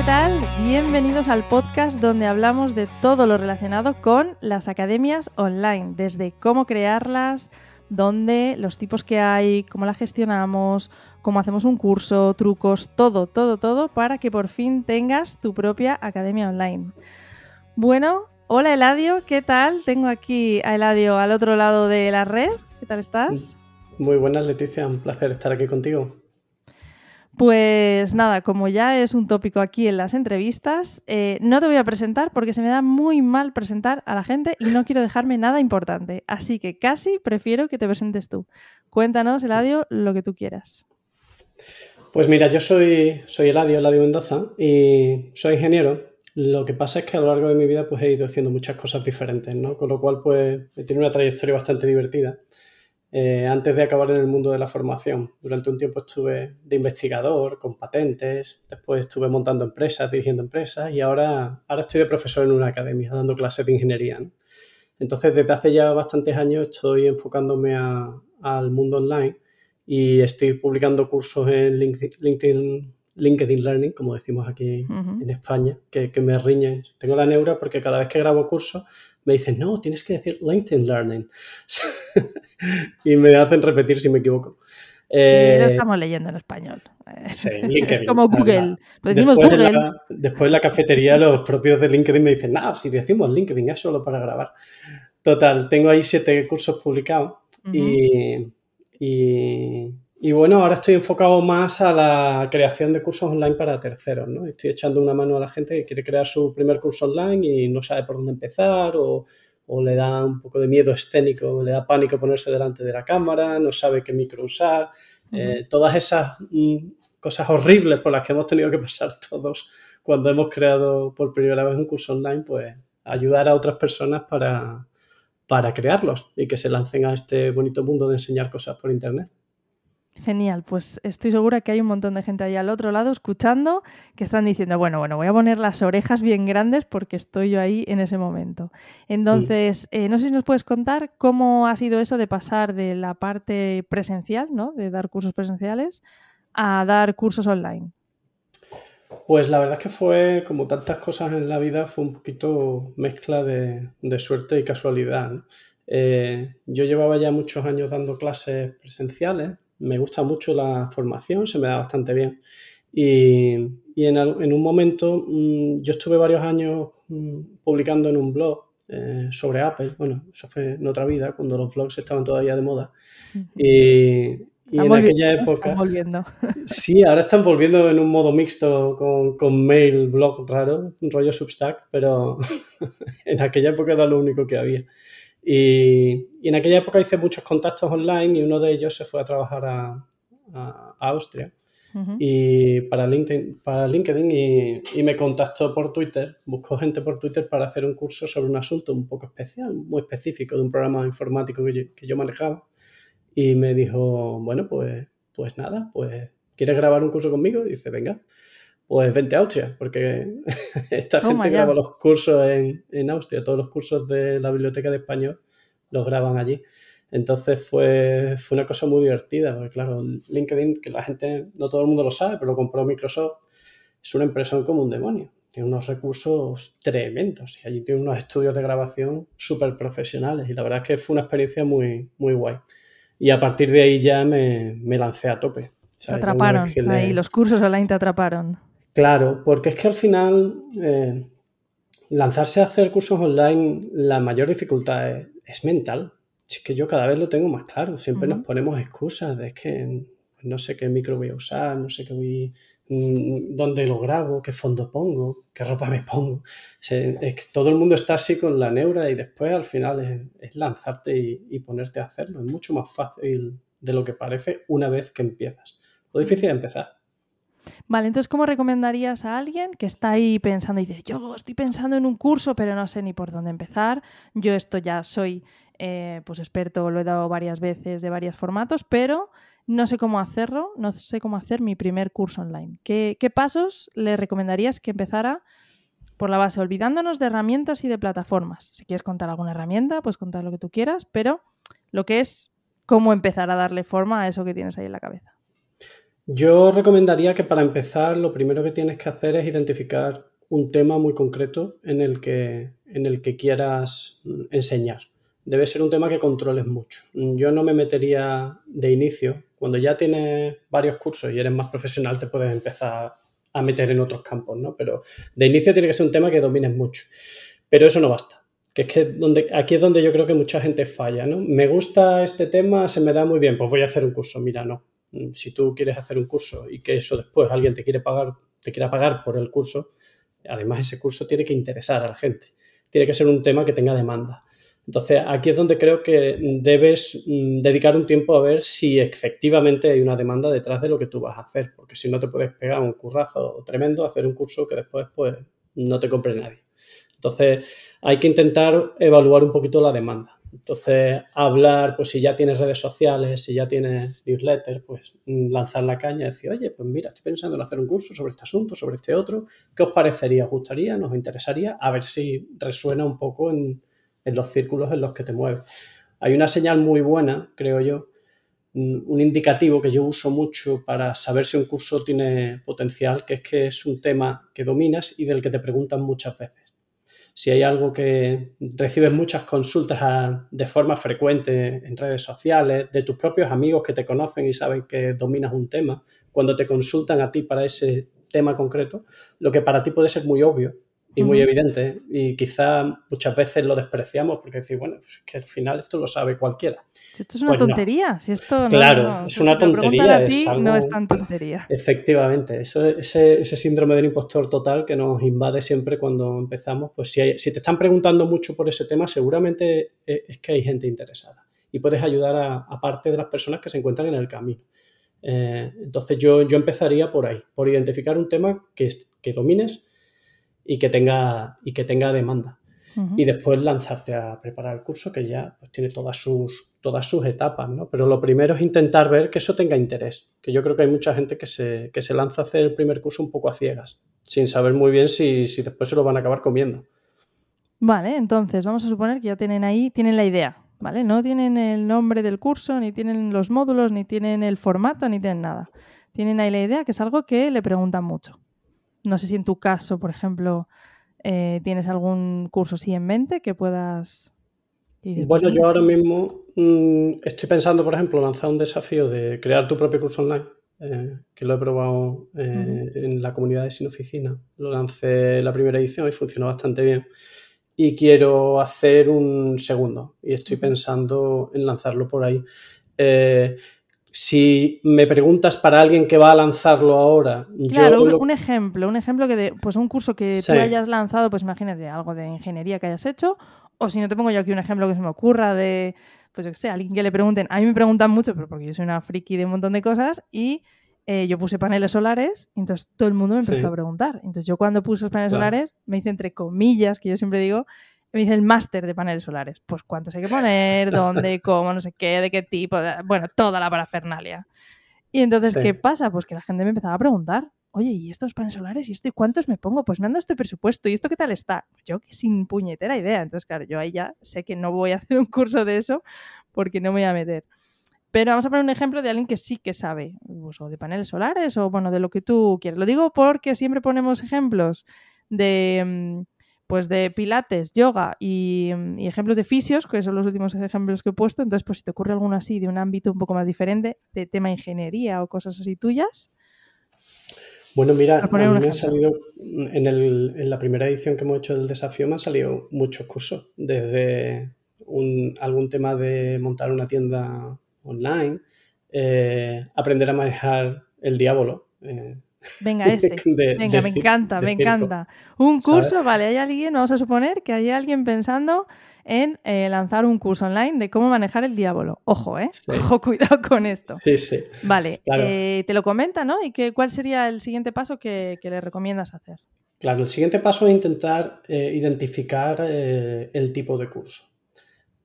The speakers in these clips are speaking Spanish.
¿qué tal? Bienvenidos al podcast donde hablamos de todo lo relacionado con las academias online, desde cómo crearlas, dónde, los tipos que hay, cómo las gestionamos, cómo hacemos un curso, trucos, todo, todo, todo, para que por fin tengas tu propia academia online. Bueno, hola Eladio, ¿qué tal? Tengo aquí a Eladio al otro lado de la red. ¿Qué tal estás? Muy buenas, Leticia, un placer estar aquí contigo. Pues nada, como ya es un tópico aquí en las entrevistas, eh, no te voy a presentar porque se me da muy mal presentar a la gente y no quiero dejarme nada importante. Así que casi prefiero que te presentes tú. Cuéntanos, Eladio, lo que tú quieras. Pues mira, yo soy, Eladio, Eladio Mendoza, y soy ingeniero. Lo que pasa es que a lo largo de mi vida pues he ido haciendo muchas cosas diferentes, ¿no? Con lo cual pues he tenido una trayectoria bastante divertida. Eh, antes de acabar en el mundo de la formación. Durante un tiempo estuve de investigador con patentes, después estuve montando empresas, dirigiendo empresas y ahora, ahora estoy de profesor en una academia dando clases de ingeniería. Entonces, desde hace ya bastantes años estoy enfocándome al mundo online y estoy publicando cursos en LinkedIn, LinkedIn Learning, como decimos aquí en España, que, que me riñen. Tengo la neura porque cada vez que grabo cursos me dicen, no, tienes que decir LinkedIn Learning. y me hacen repetir si me equivoco. Eh, lo estamos leyendo en español. Sí, LinkedIn. Es como Google. Después, De la, después la cafetería, los propios de LinkedIn me dicen, no, si decimos LinkedIn es solo para grabar. Total, tengo ahí siete cursos publicados y, y, y bueno, ahora estoy enfocado más a la creación de cursos online para terceros, ¿no? Estoy echando una mano a la gente que quiere crear su primer curso online y no sabe por dónde empezar o, o le da un poco de miedo escénico, le da pánico ponerse delante de la cámara, no sabe qué micro usar. Eh, todas esas mm, cosas horribles por las que hemos tenido que pasar todos cuando hemos creado por primera vez un curso online, pues ayudar a otras personas para, para crearlos y que se lancen a este bonito mundo de enseñar cosas por Internet. Genial, pues estoy segura que hay un montón de gente ahí al otro lado escuchando que están diciendo, bueno, bueno, voy a poner las orejas bien grandes porque estoy yo ahí en ese momento. Entonces, eh, no sé si nos puedes contar cómo ha sido eso de pasar de la parte presencial, ¿no? De dar cursos presenciales a dar cursos online. Pues la verdad es que fue, como tantas cosas en la vida, fue un poquito mezcla de, suerte y casualidad. Eh, yo llevaba ya muchos años dando clases presenciales me gusta mucho la formación, se me da bastante bien. Y, en, un momento, mm, yo estuve varios años mm, publicando en un blog eh, sobre Apple. Bueno, eso fue en otra vida, cuando los blogs estaban todavía de moda. Y, en aquella época. volviendo. Sí, ahora están volviendo en un modo mixto con, con mail, blog raro, un rollo Substack, pero en aquella época era lo único que había. Y, en aquella época hice muchos contactos online y uno de ellos se fue a trabajar a, Austria. Y para LinkedIn, para LinkedIn y, me contactó por Twitter, buscó gente por Twitter para hacer un curso sobre un asunto un poco especial, muy específico de un programa informático que yo, manejaba. Y me dijo, bueno, pues, pues nada, pues ¿quieres grabar un curso conmigo? Y dice, venga pues vente a Austria, porque esta gente graba los cursos en, Austria, todos los cursos de la Biblioteca de Español los graban allí. Entonces fue, fue una cosa muy divertida, porque claro, LinkedIn, que la gente, no todo el mundo lo sabe, pero lo compró Microsoft, es una empresa como un demonio. Tiene unos recursos tremendos y allí tiene unos estudios de grabación súper profesionales y la verdad es que fue una experiencia muy, muy guay. Y a partir de ahí ya me, me lancé a tope. Te atraparon, ahí los cursos online te atraparon. Claro, porque es que al final eh, lanzarse a hacer cursos online, la mayor dificultad es, mental. Es que yo cada vez lo tengo más claro. Siempre nos ponemos excusas de que no sé qué micro voy a usar, no sé qué voy, mm, dónde lo grabo, qué fondo pongo, qué ropa me pongo. todo el mundo está así con la neura y después al final es, lanzarte y, y, ponerte a hacerlo. Es mucho más fácil de lo que parece una vez que empiezas. Lo difícil es empezar. Vale, entonces, ¿cómo recomendarías a alguien que está ahí pensando y dice, yo estoy pensando en un curso, pero no sé ni por dónde empezar? Yo esto ya soy eh, pues experto, lo he dado varias veces de varios formatos, pero no sé cómo hacerlo, no sé cómo hacer mi primer curso online. ¿Qué, qué pasos le recomendarías que empezara por la base, olvidándonos de herramientas y de plataformas? Si quieres contar alguna herramienta, pues contar lo que tú quieras, pero lo que es cómo empezar a darle forma a eso que tienes ahí en la cabeza. Yo recomendaría que para empezar lo primero que tienes que hacer es identificar un tema muy concreto en el que, en el que quieras mm, enseñar. Debe ser un tema que controles mucho. Yo no me metería de inicio. Cuando ya tienes varios cursos y eres más profesional, te puedes empezar a meter en otros campos, ¿no? Pero de inicio tiene que ser un tema que domines mucho. Pero eso no basta. Que es que donde, aquí es donde yo creo que mucha gente falla, ¿no? Me gusta este tema, se me da muy bien, pues voy a hacer un curso. Mira, no. Si tú quieres hacer un curso y que eso después alguien te quiere pagar, te quiera pagar por el curso, además ese curso tiene que interesar a la gente. Tiene que ser un tema que tenga demanda. Entonces, aquí es donde creo que debes mm, dedicar un tiempo a ver si efectivamente hay una demanda detrás de lo que tú vas a hacer, porque si no te puedes pegar un currazo tremendo, hacer un curso que después pues no te compre nadie. Entonces, hay que intentar evaluar un poquito la demanda. Entonces, hablar, pues si ya tienes redes sociales, si ya tienes newsletter, pues mm, lanzar la caña y decir, oye, pues mira, estoy pensando en hacer un curso sobre este asunto, sobre este otro. ¿Qué os parecería? ¿Os gustaría? ¿Nos interesaría? A ver si resuena un poco en, en los círculos en los que te mueves. Hay una señal muy buena, creo yo, un indicativo que yo uso mucho para saber si un curso tiene potencial, que es que es un tema que dominas y del que te preguntan muchas veces. Si hay algo que recibes muchas consultas de forma frecuente en redes sociales, de tus propios amigos que te conocen y saben que dominas un tema, cuando te consultan a ti para ese tema concreto, lo que para ti puede ser muy obvio, y muy evidente. Y quizá muchas veces lo despreciamos porque decir, bueno, es que al final esto lo sabe cualquiera. Si esto es una pues tontería, si esto claro, es una tontería. A ti, no es tan tontería. Efectivamente, eso, ese, ese, síndrome del impostor total que nos invade siempre cuando empezamos, pues si, si te están preguntando mucho por ese tema, seguramente e, es que hay gente interesada y puedes ayudar a, parte de las personas que se encuentran en el camino. Eh, entonces yo, yo empezaría por ahí, por identificar un tema que, que domines y que tenga, y que tenga demanda. Y después lanzarte a preparar el curso que ya pues, tiene todas sus, todas sus etapas, ¿no? Pero lo primero es intentar ver que eso tenga interés, que yo creo que hay mucha gente que se, que se lanza a hacer el primer curso un poco a ciegas, sin saber muy bien si, si después se lo van a acabar comiendo. Vale, entonces vamos a suponer que ya tienen ahí, tienen la idea, ¿vale? No tienen el nombre del curso, ni tienen los módulos, ni tienen el formato, ni tienen nada. Tienen ahí la idea, que es algo que le preguntan mucho. No sé si en tu caso, por ejemplo, eh, tienes algún curso así en mente que puedas... Bueno, yo ahora mismo mm, estoy pensando, por ejemplo, lanzar un desafío de crear tu propio curso online, eh, que lo he probado eh, en la comunidad de Sin Oficina. Lo lancé la primera edición y funcionó bastante bien. Y quiero hacer un segundo y estoy pensando en lanzarlo por ahí. Si me preguntas para alguien que va a lanzarlo ahora. Claro, un, ejemplo, un ejemplo que de, pues un curso que tú hayas lanzado, pues imagínate algo de ingeniería que hayas hecho, o si no te pongo yo aquí un ejemplo que se me ocurra de, pues yo qué sé, alguien que le pregunten, a mí me preguntan mucho, pero porque yo soy una friki de un montón de cosas, y eh, yo puse paneles solares, y entonces todo el mundo me empezó a preguntar. Entonces yo cuando puse los paneles solares, me hice entre comillas, que yo siempre digo, me dice el máster de paneles solares. Pues cuántos hay que poner, dónde, cómo, no sé qué, de qué tipo, bueno, toda la parafernalia. Y entonces, ¿qué pasa? Pues que la gente me empezaba a preguntar, oye, ¿y estos paneles solares? ¿Y esto y cuántos me pongo? Pues me ando este presupuesto, ¿y esto qué tal está? Yo sin puñetera idea. Entonces, claro, yo ahí ya sé que no voy a hacer un curso de eso porque no me voy a meter. Pero vamos a poner un ejemplo de alguien que sí que sabe, pues, o de paneles solares, o bueno, de lo que tú quieres. Lo digo porque siempre ponemos ejemplos de mm, pues de pilates, yoga y, ejemplos de fisios, que son los últimos ejemplos que he puesto. Entonces, pues si te ocurre alguno así de un ámbito un poco más diferente, de tema ingeniería o cosas así tuyas. Bueno, mira, a mí me han salido, en, la primera edición que hemos hecho del desafío me han salido muchos cursos, desde algún tema de montar una tienda online, eh, aprender a manejar el diablo. Eh, Venga, este. Venga, me encanta, me encanta. Un curso, vale, hay alguien, vamos a suponer que hay alguien pensando en eh, lanzar un curso online de cómo manejar el diablo. Ojo, ¿eh? Ojo, cuidado con esto. Sí, sí. Vale, eh, te lo comenta, ¿no? ¿Y que, cuál sería el siguiente paso que, le recomiendas hacer? Claro, el siguiente paso es intentar eh, identificar el tipo de curso.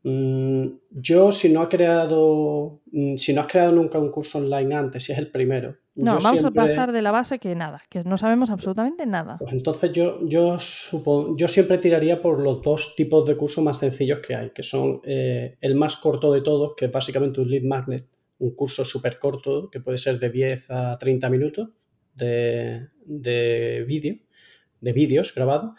Mm, yo, si no, ha creado, mm, si no has creado nunca un curso online antes, si es el primero. No, vamos a pasar de la base que nada, que no sabemos absolutamente nada. Pues entonces yo, yo, yo siempre tiraría por los dos tipos de cursos más sencillos que hay, que son eh, el más corto de todos, que es básicamente un lead magnet, un curso súper corto, que puede ser de 10 a 30 minutos de, de vídeo, de vídeos grabados,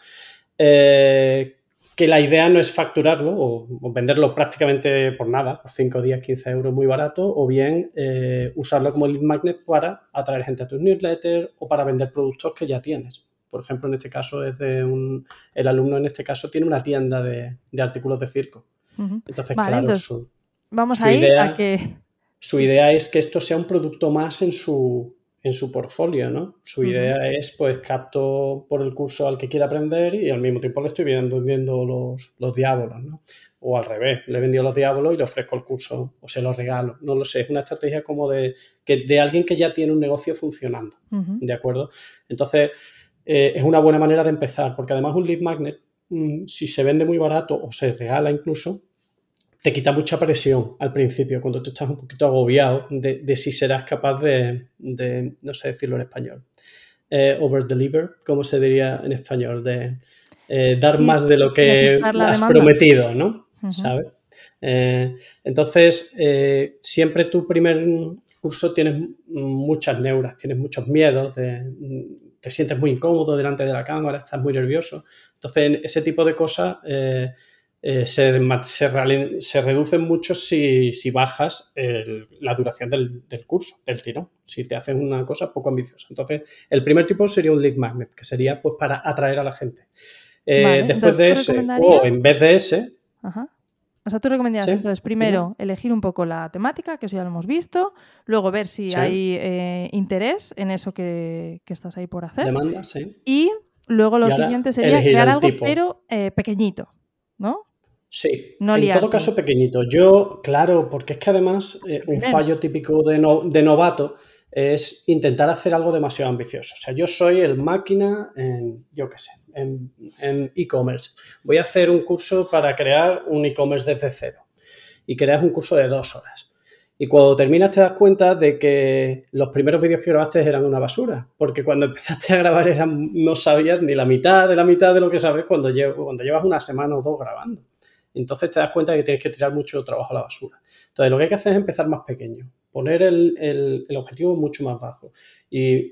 eh, que la idea no es facturarlo o, venderlo prácticamente por nada, por 5 días, 15 euros muy barato, o bien eh, usarlo como lead magnet para atraer gente a tus newsletters o para vender productos que ya tienes. Por ejemplo, en este caso es de un, el alumno en este caso tiene una tienda de, artículos de circo. Entonces, claro, su, vamos a ir a que... Su idea es que esto sea un producto más en su, en su portfolio, ¿no? Su idea es, pues, capto por el curso al que quiera aprender y al mismo tiempo le estoy vendiendo los, los diablos, ¿no? O al revés, le he vendido los diablos y le ofrezco el curso o se los regalo. No lo sé, es una estrategia como de, que, de alguien que ya tiene un negocio funcionando, ¿de acuerdo? Entonces, eh, es una buena manera de empezar, porque además un lead magnet, mm, si se vende muy barato o se regala incluso, te quita mucha presión al principio, cuando tú estás un poquito agobiado de, si serás capaz de, no sé decirlo en español, eh, over deliver, como se diría en español, de eh, dar más de lo que has prometido, ¿no? ¿Sabes? Eh, entonces, siempre tu primer curso tienes muchas neuras, tienes muchos miedos, te sientes muy incómodo delante de la cámara, estás muy nervioso. Entonces, ese tipo de cosas eh, se, se, reducen mucho si, bajas la duración del, curso, del tirón, si te haces una cosa poco ambiciosa. Entonces, el primer tipo sería un lead magnet, que sería pues para atraer a la gente. Eh, después de ese, o en vez de ese... O sea, tú recomendarías entonces primero elegir un poco la temática, que eso ya lo hemos visto, luego ver si hay eh, interés en eso que, estás ahí por hacer. Demanda, sí. Y luego lo siguiente sería crear algo, pero pequeñito, ¿no? Sí, en todo caso pequeñito. Yo, claro, porque es que además eh, un fallo típico de, de, novato es intentar hacer algo demasiado ambicioso. O sea, yo soy el máquina en, yo qué sé, en e-commerce. Voy a hacer un curso para crear un e-commerce desde cero. Y creas un curso de dos horas. Y cuando terminas te das cuenta de que los primeros vídeos que grabaste eran una basura, porque cuando empezaste a grabar eran, no sabías ni la mitad de la mitad de lo que sabes cuando, cuando llevas una semana o dos grabando. Entonces te das cuenta de que tienes que tirar mucho trabajo a la basura. Entonces lo que hay que hacer es empezar más pequeño, poner el, objetivo mucho más bajo. Y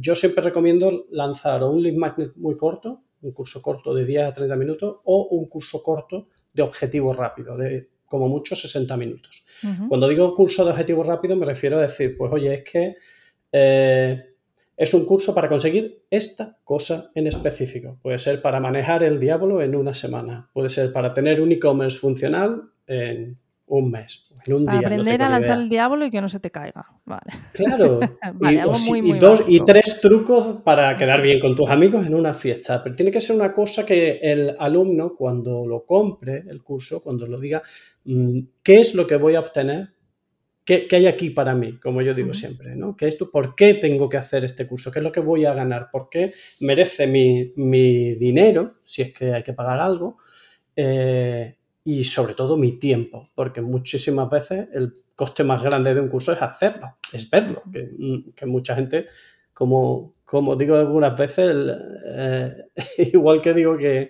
yo siempre recomiendo lanzar un lead magnet muy corto, un curso corto de 10 a 30 minutos o un curso corto de objetivo rápido, de como mucho 60 minutos. Cuando digo curso de objetivo rápido me refiero a decir, pues oye, es que eh, es un curso para conseguir esta cosa en específico. Puede ser para manejar el diablo en una semana. Puede ser para tener un e-commerce funcional en un mes, en un para día. Aprender a lanzar el diablo y que no se te caiga. Vale. Claro. y, dos y tres trucos para quedar bien con tus amigos en una fiesta. Pero tiene que ser una cosa que el alumno, cuando lo compre el curso, cuando lo diga, mm, ¿qué es lo que voy a obtener ¿Qué, hay aquí para mí? Como yo digo siempre, ¿no? ¿Qué es tú? ¿Por qué tengo que hacer este curso? ¿Qué es lo que voy a ganar? ¿Por qué merece mi, dinero, si es que hay que pagar algo? Eh, y sobre todo mi tiempo, porque muchísimas veces el coste más grande de un curso es hacerlo, es verlo, que, mucha gente, como, como digo algunas veces, eh, igual que digo que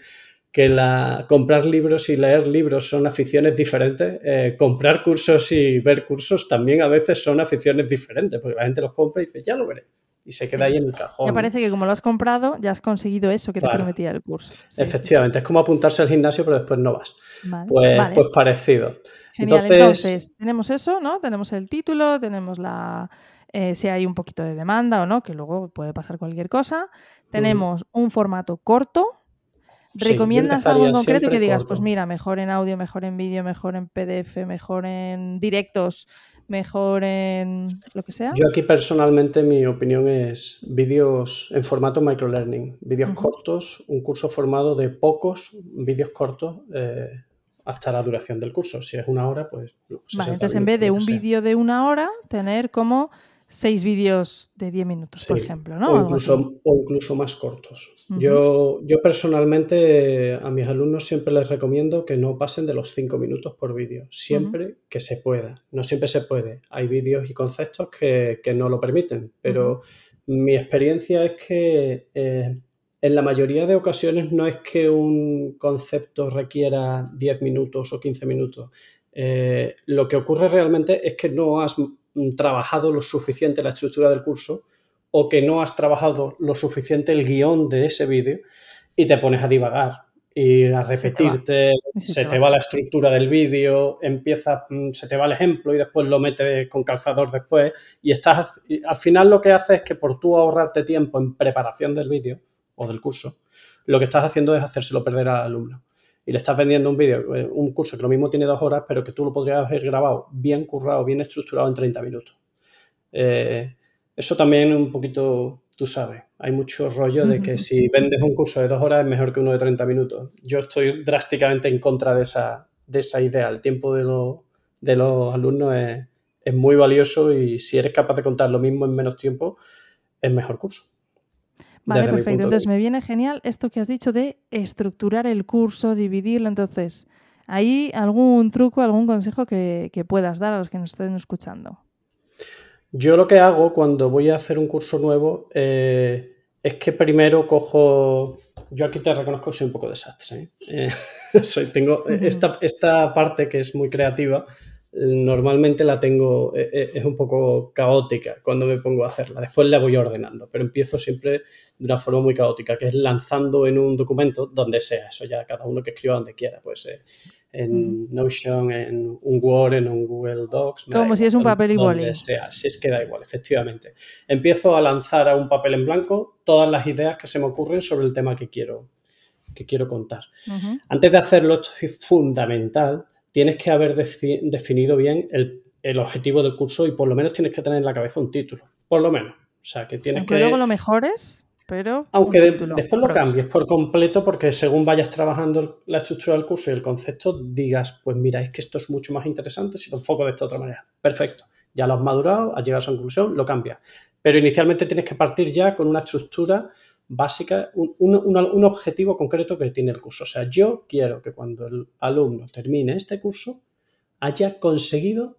que la, comprar libros y leer libros son aficiones diferentes, eh, comprar cursos y ver cursos también a veces son aficiones diferentes, porque la gente los compra y dice, ya lo veré. Y se queda ahí en el cajón. Me parece que como lo has comprado, ya has conseguido eso que te prometía el curso. Efectivamente, es como apuntarse al gimnasio, pero después no vas. pues, pues parecido. Entonces... tenemos eso, ¿no? Tenemos el título, tenemos la... Eh, si hay un poquito de demanda o no, que luego puede pasar cualquier cosa. Tenemos un formato corto, ¿Recomiendas algo en concreto que digas, pues mira, mejor en audio, mejor en vídeo, mejor en PDF, mejor en directos, mejor en lo que sea? Yo aquí personalmente mi opinión es vídeos en formato microlearning, vídeos cortos, un curso formado de pocos vídeos cortos eh, hasta la duración del curso. Si es una hora, pues... Vale, entonces en vez de un vídeo de una hora, tener como seis vídeos de 10 minutos, por ejemplo, ¿no? O incluso, o incluso, más cortos. yo, yo personalmente a mis alumnos siempre les recomiendo que no pasen de los cinco minutos por vídeo, siempre que se pueda. No siempre se puede. Hay vídeos y conceptos que, no lo permiten, pero mi experiencia es que eh, en la mayoría de ocasiones no es que un concepto requiera 10 minutos o 15 minutos, eh, lo que ocurre realmente es que no has trabajado lo suficiente la estructura del curso o que no has trabajado lo suficiente el guion de ese vídeo y te pones a divagar y a repetirte, se te va, la estructura del vídeo, empieza, mm, se te va el ejemplo y después lo metes con calzador después y estás, al final lo que haces es que por tú ahorrarte tiempo en preparación del vídeo o del curso, lo que estás haciendo es hacérselo perder al alumno. Y le estás vendiendo un vídeo, eh, un curso que lo mismo tiene dos horas, pero que tú lo podrías haber grabado bien currado, bien estructurado en 30 minutos. Eh, eso también un poquito, tú sabes, hay mucho rollo de que si vendes un curso de dos horas es mejor que uno de 30 minutos. Yo estoy drásticamente en contra de esa, de esa idea. El tiempo de, de los alumnos es, es muy valioso y si eres capaz de contar lo mismo en menos tiempo, es mejor curso. Vale, perfecto. Entonces me viene genial esto que has dicho de estructurar el curso, dividirlo. Entonces, ¿hay algún truco, algún consejo que, que puedas dar a los que nos estén escuchando? Yo lo que hago cuando voy a hacer un curso nuevo eh, es que primero cojo. Yo aquí te reconozco que soy un poco desastre. ¿eh? Eh, soy, tengo esta, esta, parte que es muy creativa. Normalmente la tengo, es un poco caótica cuando me pongo a hacerla. Después la voy ordenando, pero empiezo siempre de una forma muy caótica, que es lanzando en un documento donde sea. Eso ya cada uno que escriba donde quiera. Pues en Notion, en un Word, en un Google Docs. Como si es un papel igual. Donde sea, si es que da igual, efectivamente. Empiezo a lanzar a un papel en blanco todas las ideas que se me ocurren sobre el tema que quiero, que quiero contar. Antes de hacerlo, esto es fundamental, tienes que haber definido bien el, el, objetivo del curso y por lo menos tienes que tener en la cabeza un título. Por lo menos. O sea, que tienes Aunque que... luego lo mejores aunque después lo cambies por completo, porque según vayas trabajando la estructura del curso y el concepto, digas, pues mira, es que esto es mucho más interesante si lo enfoco de esta otra manera. Perfecto. Ya lo has madurado, has llegado a su conclusión, lo cambias. Pero inicialmente tienes que partir ya con una estructura básica, un, objetivo concreto que tiene el curso. O sea, yo quiero que cuando el alumno termine este curso haya conseguido,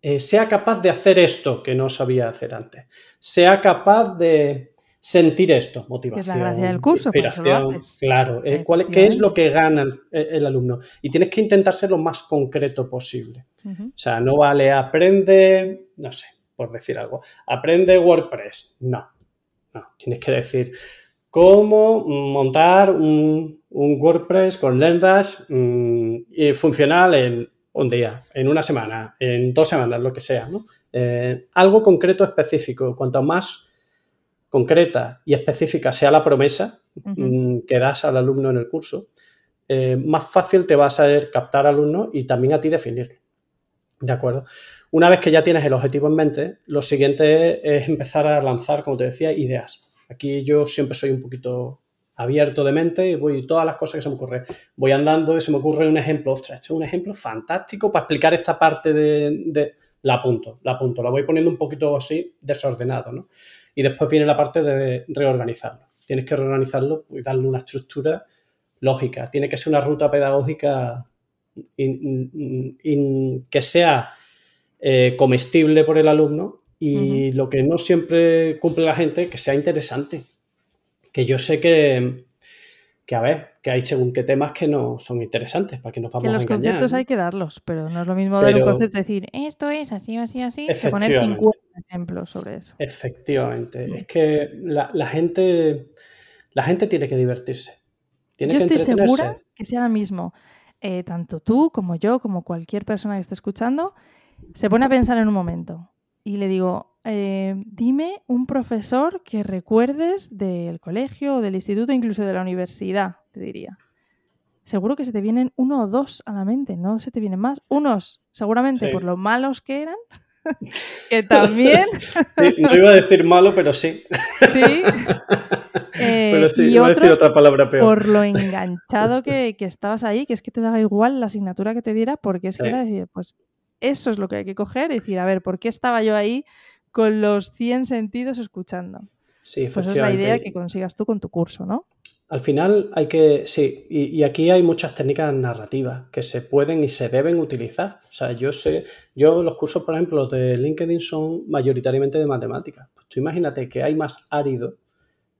eh, sea capaz de hacer esto que no sabía hacer antes, sea capaz de, sentir esto, motivación. es la gracia del curso, inspiración, claro. Eh, ¿Qué es lo que gana el, alumno? Y tienes que intentar ser lo más concreto posible. O sea, no vale aprende, no sé, por decir algo, aprende WordPress. No, no, tienes que decir cómo montar un, WordPress con LearnDash mm, funcional en un día, en una semana, en dos semanas, lo que sea. ¿no? Eh, algo concreto, específico. Cuanto más concreta y específica sea la promesa mm, que das al alumno en el curso, eh, más fácil te va a ser captar al alumno y también a ti definirlo. ¿De acuerdo? Una vez que ya tienes el objetivo en mente, lo siguiente es empezar a lanzar, como te decía, ideas. Aquí yo siempre soy un poquito abierto de mente y voy todas las cosas que se me ocurren. Voy andando y se me ocurre un ejemplo. Ostras, este es un ejemplo fantástico para explicar esta parte de, de... La apunto, la apunto. La voy poniendo un poquito así desordenado, ¿no? Y después viene la parte de reorganizarlo. Tienes que reorganizarlo y darle una estructura lógica. Tiene que ser una ruta pedagógica que sea eh, comestible por el alumno y lo que no siempre cumple la gente, que sea interesante. Que yo sé que, que a ver, que hay según qué temas que no son interesantes, para que nos vamos que los conceptos hay que darlos, pero no es lo mismo dar un concepto y decir esto es así, así, así, que poner 50 ejemplos sobre eso. Efectivamente. Es que la, gente la gente tiene que divertirse. Tiene yo estoy segura que sea lo mismo. Eh, tanto tú como yo, como cualquier persona que esté escuchando, se pone a pensar en un momento y le digo, eh, dime un profesor que recuerdes del colegio o del instituto, incluso de la universidad, te diría. Seguro que se te vienen uno o dos a la mente, no se te vienen más. Unos, seguramente por lo malos que eran, que también. no iba a decir malo, pero sí. Sí. pero sí, eh, iba a decir otra palabra peor. Por lo enganchado que, estabas ahí, que es que te daba igual la asignatura que te diera, porque es que era decir, pues eso es lo que hay que coger y decir, a ver, ¿por qué estaba yo ahí con los 100 sentidos escuchando. Sí, pues es la idea que consigas tú con tu curso, ¿no? Al final hay que, sí, y, aquí hay muchas técnicas narrativas que se pueden y se deben utilizar. O sea, yo sé, yo los cursos, por ejemplo, de LinkedIn son mayoritariamente de matemáticas. Pues tú imagínate que hay más árido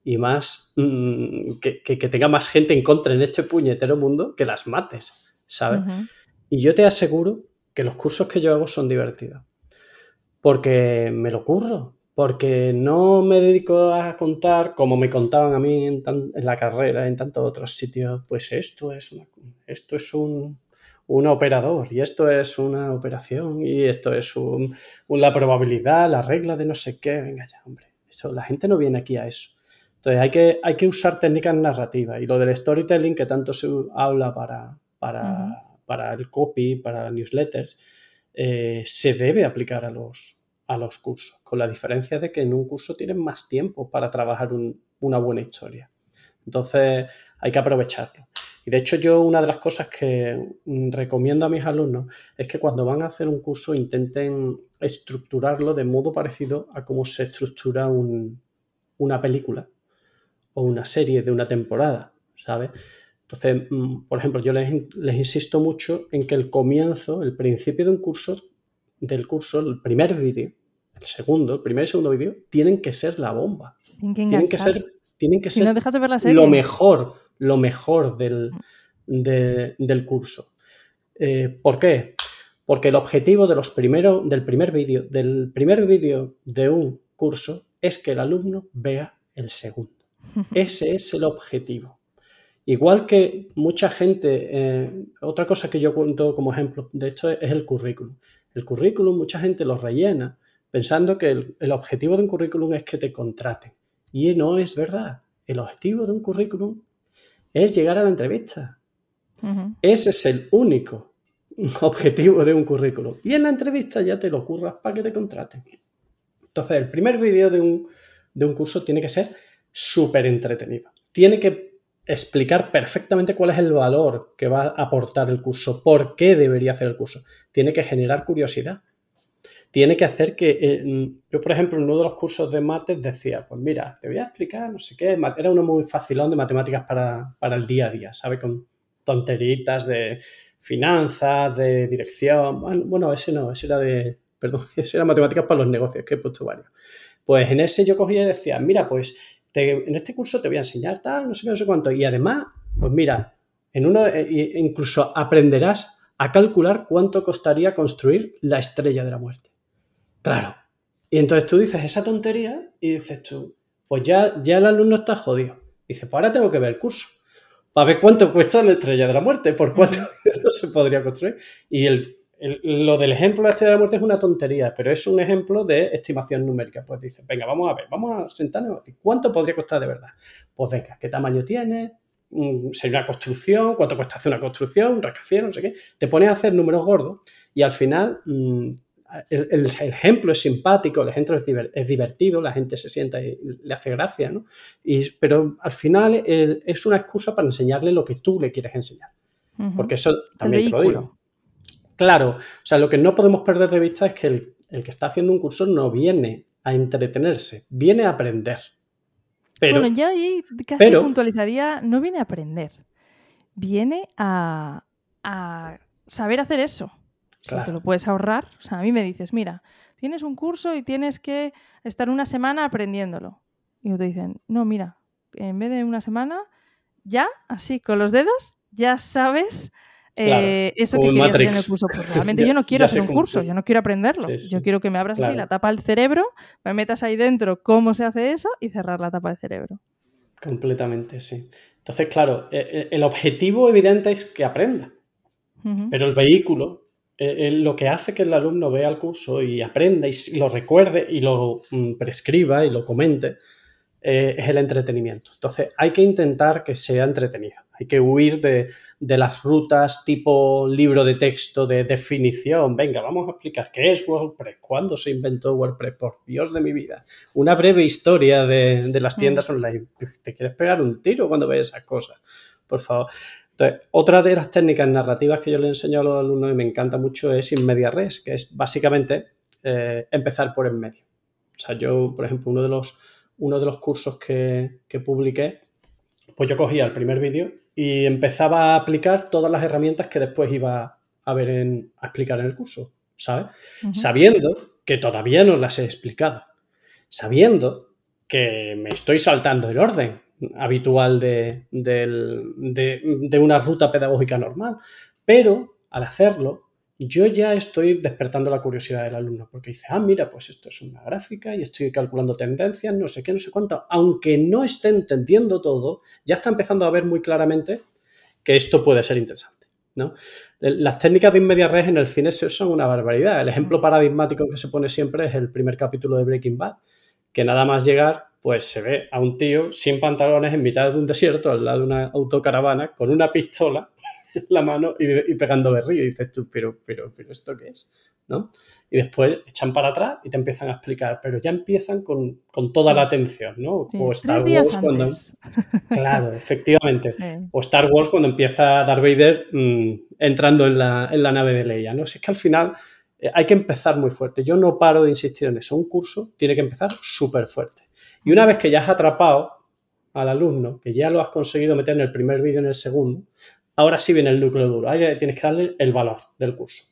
y más, mm, que, tenga más gente en contra en este puñetero mundo que las mates, ¿sabes? Y yo te aseguro que los cursos que yo hago son divertidos. Porque me lo curro, porque no me dedico a contar como me contaban a mí en, la carrera, en tantos otros sitios, pues esto es, esto es un, operador y esto es una operación y esto es un, la probabilidad, la regla de no sé qué. Venga ya, hombre, eso, la gente no viene aquí a eso. Entonces hay que, hay que usar técnicas narrativas y lo del storytelling que tanto se habla para, para, para el copy, para newsletters, eh, se debe aplicar a los, a los cursos, con la diferencia de que en un curso tienen más tiempo para trabajar una buena historia. Entonces hay que aprovecharlo. Y de hecho yo una de las cosas que recomiendo a mis alumnos es que cuando van a hacer un curso intenten estructurarlo de modo parecido a cómo se estructura una película o una serie de una temporada, ¿sabes? Entonces, mm, por ejemplo, yo les, insisto mucho en que el comienzo, el principio de un curso, del curso, el primer vídeo, el segundo, el primer y segundo vídeo, tienen que ser la bomba. Tienen que, ser, tienen que ser lo mejor, lo mejor del, mm. curso. Eh, ¿Por qué? Porque el objetivo de los primeros, del primer vídeo, del primer vídeo de un curso es que el alumno vea el segundo. Ese es el objetivo. Igual que mucha gente, eh, otra cosa que yo cuento como ejemplo de esto es, el currículum. El currículum mucha gente lo rellena pensando que el, objetivo de un currículum es que te contraten. Y no es verdad. El objetivo de un currículum es llegar a la entrevista. Ese es el único objetivo de un currículum. Y en la entrevista ya te lo curras para que te contraten. Entonces, el primer vídeo de un, de un curso tiene que ser súper entretenido. Tiene que explicar perfectamente cuál es el valor que va a aportar el curso, por qué debería hacer el curso. Tiene que generar curiosidad. Tiene que hacer que, eh, yo por ejemplo, en uno de los cursos de mates decía, pues mira, te voy a explicar, no sé qué, era uno muy facilón de matemáticas para, el día a día, ¿sabes? Con tonteritas de finanzas, de dirección, bueno, ese no, ese era de, perdón, ese era matemáticas para los negocios, que he puesto varios. Pues en ese yo cogía y decía, mira, pues en este curso te voy a enseñar tal, no sé qué, no sé cuánto. Y además, pues mira, en uno eh, incluso aprenderás a calcular cuánto costaría construir la estrella de la muerte. Claro. Y entonces tú dices esa tontería y dices tú, pues ya, ya el alumno está jodido. Dice, pues ahora tengo que ver el curso para ver cuánto cuesta la estrella de la muerte, por cuánto se podría construir. Y el lo del ejemplo de la estrella de la muerte es una tontería, pero es un ejemplo de estimación numérica. Pues dice, venga, vamos a ver, vamos a sentarnos ¿cuánto podría costar de verdad? Pues venga, ¿qué tamaño tiene? Mm, ¿Sería una construcción? ¿Cuánto cuesta hacer una construcción? ¿Un rascacielos? No sé qué. Te pones a hacer números gordos y al final mm, el, ejemplo es simpático, el ejemplo es, divertido, la gente se sienta y le hace gracia, ¿no? Y, pero al final es una excusa para enseñarle lo que tú le quieres enseñar. Porque eso también te lo digo. Claro, o sea, lo que no podemos perder de vista es que el, que está haciendo un curso no viene a entretenerse, viene a aprender. bueno, yo ahí casi puntualizaría, no viene a aprender, viene a, saber hacer eso. Si te lo puedes ahorrar, o sea, a mí me dices, mira, tienes un curso y tienes que estar una semana aprendiéndolo. Y te dicen, no, mira, en vez de una semana, ya, así, con los dedos, ya sabes eh, eso que querías hacer en el curso. Pues realmente yo no quiero hacer un curso, yo no quiero aprenderlo. Yo quiero que me abras así la tapa del cerebro, me metas ahí dentro cómo se hace eso y cerrar la tapa del cerebro. Completamente, sí. Entonces, claro, e, e, el objetivo evidente es que aprenda, pero el vehículo, e, lo que hace que el alumno vea el curso y aprenda y lo recuerde y lo mm, prescriba y lo comente, eh, es el entretenimiento. Entonces, hay que intentar que sea entretenido. Hay que huir de, las rutas tipo libro de texto de definición. Venga, vamos a explicar qué es WordPress, cuándo se inventó WordPress, por Dios de mi vida. Una breve historia de, las mm. tiendas online. ¿Te quieres pegar un tiro cuando ves esas cosas? Por favor. Entonces, otra de las técnicas narrativas que yo le enseño a los alumnos y me encanta mucho es in media res, que es básicamente eh, empezar por en medio. O sea, yo, por ejemplo, uno de los uno de los cursos que, publiqué, pues yo cogía el primer vídeo y empezaba a aplicar todas las herramientas que después iba a ver en, a explicar en el curso, ¿sabes? Sabiendo que todavía no las he explicado, sabiendo que me estoy saltando el orden habitual de, de una ruta pedagógica normal, pero al hacerlo yo ya estoy despertando la curiosidad del alumno, porque dice, ah, mira, pues esto es una gráfica y estoy calculando tendencias, no sé qué, no sé cuánto. Aunque no esté entendiendo todo, ya está empezando a ver muy claramente que esto puede ser interesante. ¿no? Las técnicas de inmedia res en el cine son una barbaridad. El ejemplo paradigmático que se pone siempre es el primer capítulo de Breaking Bad, que nada más llegar, pues se ve a un tío sin pantalones en mitad de un desierto, al lado de una autocaravana, con una pistola la mano y, pegando berrillo. Y dices tú, pero, pero, pero, ¿esto qué es? ¿No? Y después echan para atrás y te empiezan a explicar, pero ya empiezan con, toda la atención, ¿no? o Star Wars cuando... Claro, efectivamente. O Star Wars cuando empieza Darth Vader mm, entrando en la, en la, nave de Leia, ¿no? Si es que al final eh, hay que empezar muy fuerte. Yo no paro de insistir en eso. Un curso tiene que empezar súper fuerte. Y una vez que ya has atrapado al alumno, que ya lo has conseguido meter en el primer vídeo, en el segundo, Ahora sí viene el núcleo duro. Ahí tienes que darle el valor del curso.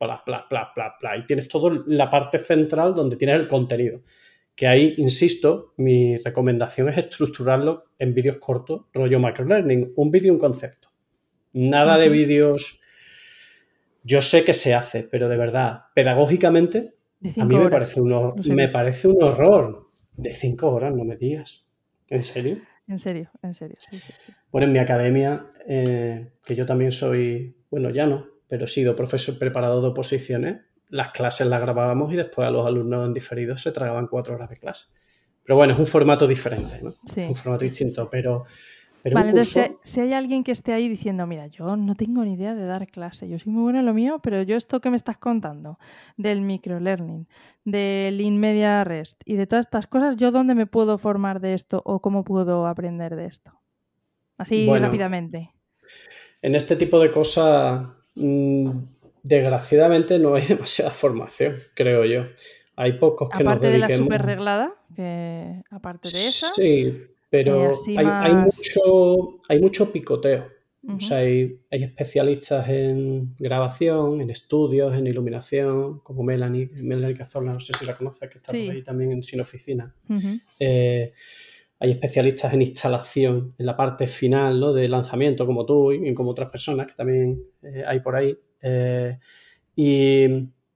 Bla, bla, bla, bla, bla. Y tienes toda la parte central donde tienes el contenido. Que ahí, insisto, mi recomendación es estructurarlo en vídeos cortos, rollo microlearning. Un vídeo, un concepto. Nada de vídeos. Yo sé que se hace, pero de verdad, pedagógicamente, a mí me parece, un, me parece un horror. De cinco horas, no me digas. ¿En serio? En serio, en serio, sí, Bueno, en mi academia, eh, que yo también soy, bueno, ya no, pero he sido profesor preparado de oposiciones, las clases las grabábamos y después a los alumnos en diferido se tragaban cuatro horas de clase. Pero bueno, es un formato diferente, ¿no? Sí, un formato distinto, pero vale, entonces si, hay alguien que esté ahí diciendo, mira, yo no tengo ni idea de dar clase, yo soy muy bueno en lo mío, pero yo esto que me estás contando del microlearning, del InMedia REST y de todas estas cosas, ¿yo dónde me puedo formar de esto o cómo puedo aprender de esto? Así rápidamente. En este tipo de cosas, mm, desgraciadamente no hay demasiada formación, creo yo. Hay pocos que aparte nos de la super reglada, que aparte de esa. Sí, pero hay, mucho, hay mucho picoteo. O sea, hay, especialistas en grabación, en estudios, en iluminación, como Melanie, Melanie Cazorla, no sé si la conoces, que está por ahí también en Sin Oficina. Eh, hay especialistas en instalación, en la parte final ¿no? de lanzamiento, como tú y como otras personas que también eh, hay por ahí. Eh, y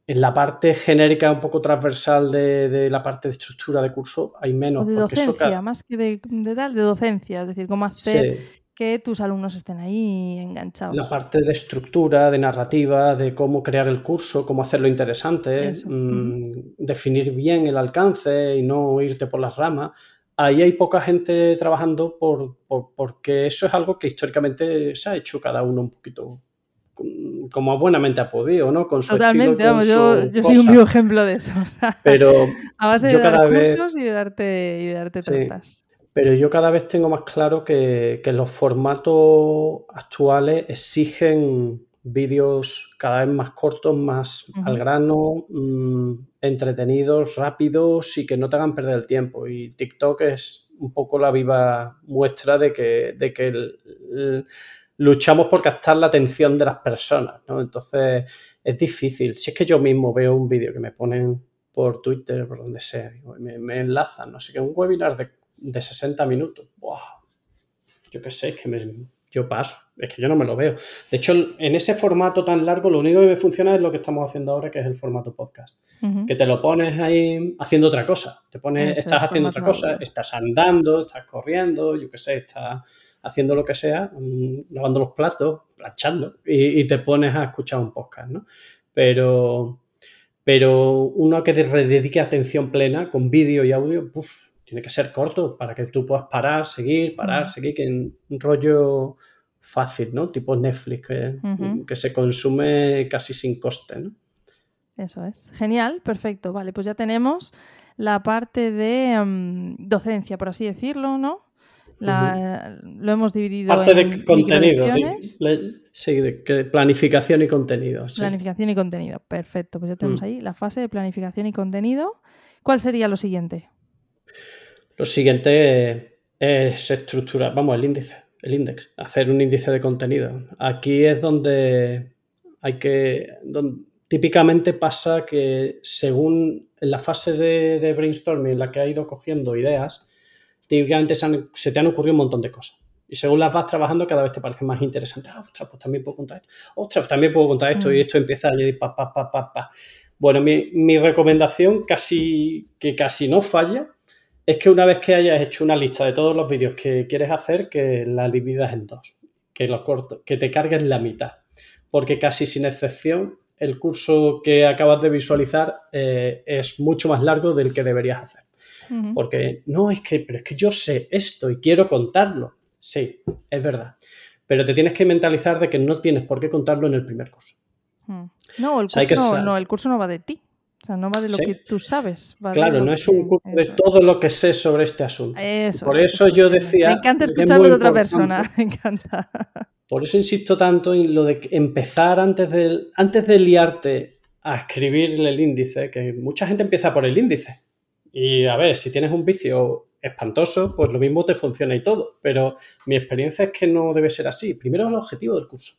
en la parte genérica, un poco transversal de, la parte de estructura de curso, hay menos. O de docencia, más que de, tal, de docencia, es decir, cómo hacer que tus alumnos estén ahí enganchados. La parte de estructura, de narrativa, de cómo crear el curso, cómo hacerlo interesante, mm, definir bien el alcance y no irte por las ramas. Ahí hay poca gente trabajando por, porque eso es algo que históricamente se ha hecho cada uno un poquito como buenamente ha podido, ¿no? Con su Totalmente, vamos, yo, yo soy un vivo ejemplo de eso. Pero a base de dar cursos y de darte, y de darte Pero yo cada vez tengo más claro que, los formatos actuales exigen vídeos cada vez más cortos, más al grano, mm, entretenidos, rápidos y que no te hagan perder el tiempo. Y TikTok es un poco la viva muestra de que, de que el luchamos por captar la atención de las personas, ¿no? Entonces es difícil. Si es que yo mismo veo un vídeo que me ponen por Twitter, por donde sea, me, enlazan, no sé qué, un webinar de, de 60 minutos. ¡Wow! Yo qué sé, es que me, yo paso, es que yo no me lo veo. De hecho, en ese formato tan largo, lo único que me funciona es lo que estamos haciendo ahora, que es el formato podcast. Que te lo pones ahí haciendo otra cosa. Te pones, estás haciendo otra cosa, estás andando, estás corriendo, yo qué sé, estás haciendo lo que sea, mm, lavando los platos, planchando, y, te pones a escuchar un podcast, ¿no? Pero, pero uno que te dedique atención plena con vídeo y audio, tiene que ser corto para que tú puedas parar, seguir, parar, seguir, que en un rollo fácil, ¿no? Tipo Netflix, que, que se consume casi sin coste, ¿no? Eso es. Genial, perfecto. Vale, pues ya tenemos la parte de mm, docencia, por así decirlo, ¿no? Lo hemos dividido Parte en de contenido, sí, de planificación y contenido. Planificación y contenido, perfecto. Pues ya tenemos mm. ahí la fase de planificación y contenido. ¿Cuál sería lo siguiente? Lo siguiente es estructurar, vamos, el índice, el índice, hacer un índice de contenido. Aquí es donde hay que, típicamente pasa que según en la fase de, de brainstorming en la que ha ido cogiendo ideas, típicamente se, te han ocurrido un montón de cosas. Y según las vas trabajando, cada vez te parecen más interesantes. Ah, ostras, pues también puedo contar esto. Ostras, pues también puedo contar esto. Y mm. esto empieza a añadir pa, pa, pa, pa, pa. Bueno, mi, mi, recomendación, casi, que casi no falla, es que una vez que hayas hecho una lista de todos los vídeos que quieres hacer, que la dividas en dos. Que, los corto, que te cargues la mitad. Porque casi sin excepción, el curso que acabas de visualizar eh, es mucho más largo del que deberías hacer. Porque no es que, pero es que yo sé esto y quiero contarlo. Sí, es verdad. Pero te tienes que mentalizar de que no tienes por qué contarlo en el primer curso. No, el curso, no, el curso no va de ti. O sea, no va de lo que tú sabes. claro, no es un curso de todo lo que sé sobre este asunto. Por eso yo decía. Me encanta escucharlo de otra persona. Me encanta. Por eso insisto tanto en lo de empezar antes de, antes de liarte a escribir el índice, que mucha gente empieza por el índice. Y a ver, si tienes un vicio espantoso, pues lo mismo te funciona y todo. Pero mi experiencia es que no debe ser así. Primero el objetivo del curso,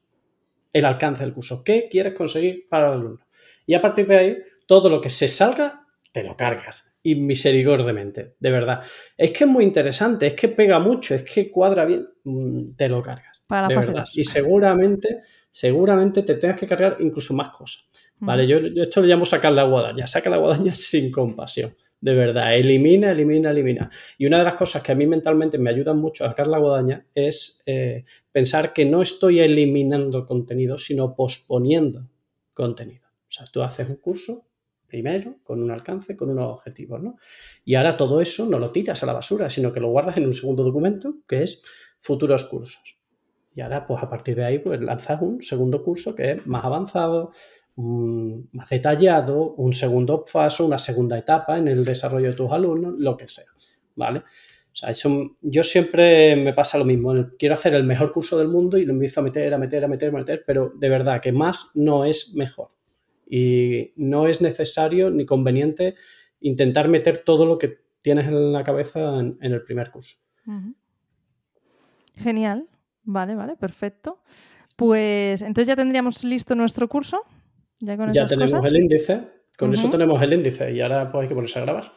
el alcance del curso. ¿Qué quieres conseguir para el alumno? Y a partir de ahí, todo lo que se salga, te lo cargas. Y misericordiamente, de verdad. Es que es muy interesante, es que pega mucho, es que cuadra bien, mm, te lo cargas. Para la fase Y seguramente, seguramente te tengas que cargar incluso más cosas. ¿Vale? Yo, esto lo llamo sacar la guadaña. Saca la guadaña sin compasión de verdad. Elimina, elimina, elimina. Y una de las cosas que a mí mentalmente me ayudan mucho a sacar la guadaña es eh, pensar que no estoy eliminando contenido, sino posponiendo contenido. O sea, tú haces un curso primero con un alcance, con unos objetivos, ¿no? Y ahora todo eso no lo tiras a la basura, sino que lo guardas en un segundo documento que es futuros cursos. Y ahora, pues a partir de ahí, pues lanzas un segundo curso que es más avanzado, más detallado, un segundo paso, una segunda etapa en el desarrollo de tus alumnos, lo que sea, ¿vale? O sea, eso, yo siempre me pasa lo mismo. Quiero hacer el mejor curso del mundo y lo empiezo a meter, a meter, a meter, a meter, pero de verdad que más no es mejor. Y no es necesario ni conveniente intentar meter todo lo que tienes en la cabeza en, el primer curso. Genial. Vale, vale, perfecto. Pues entonces ya tendríamos listo nuestro curso. Ya, tenemos el índice, con eso tenemos el índice y ahora pues hay que ponerse a grabar.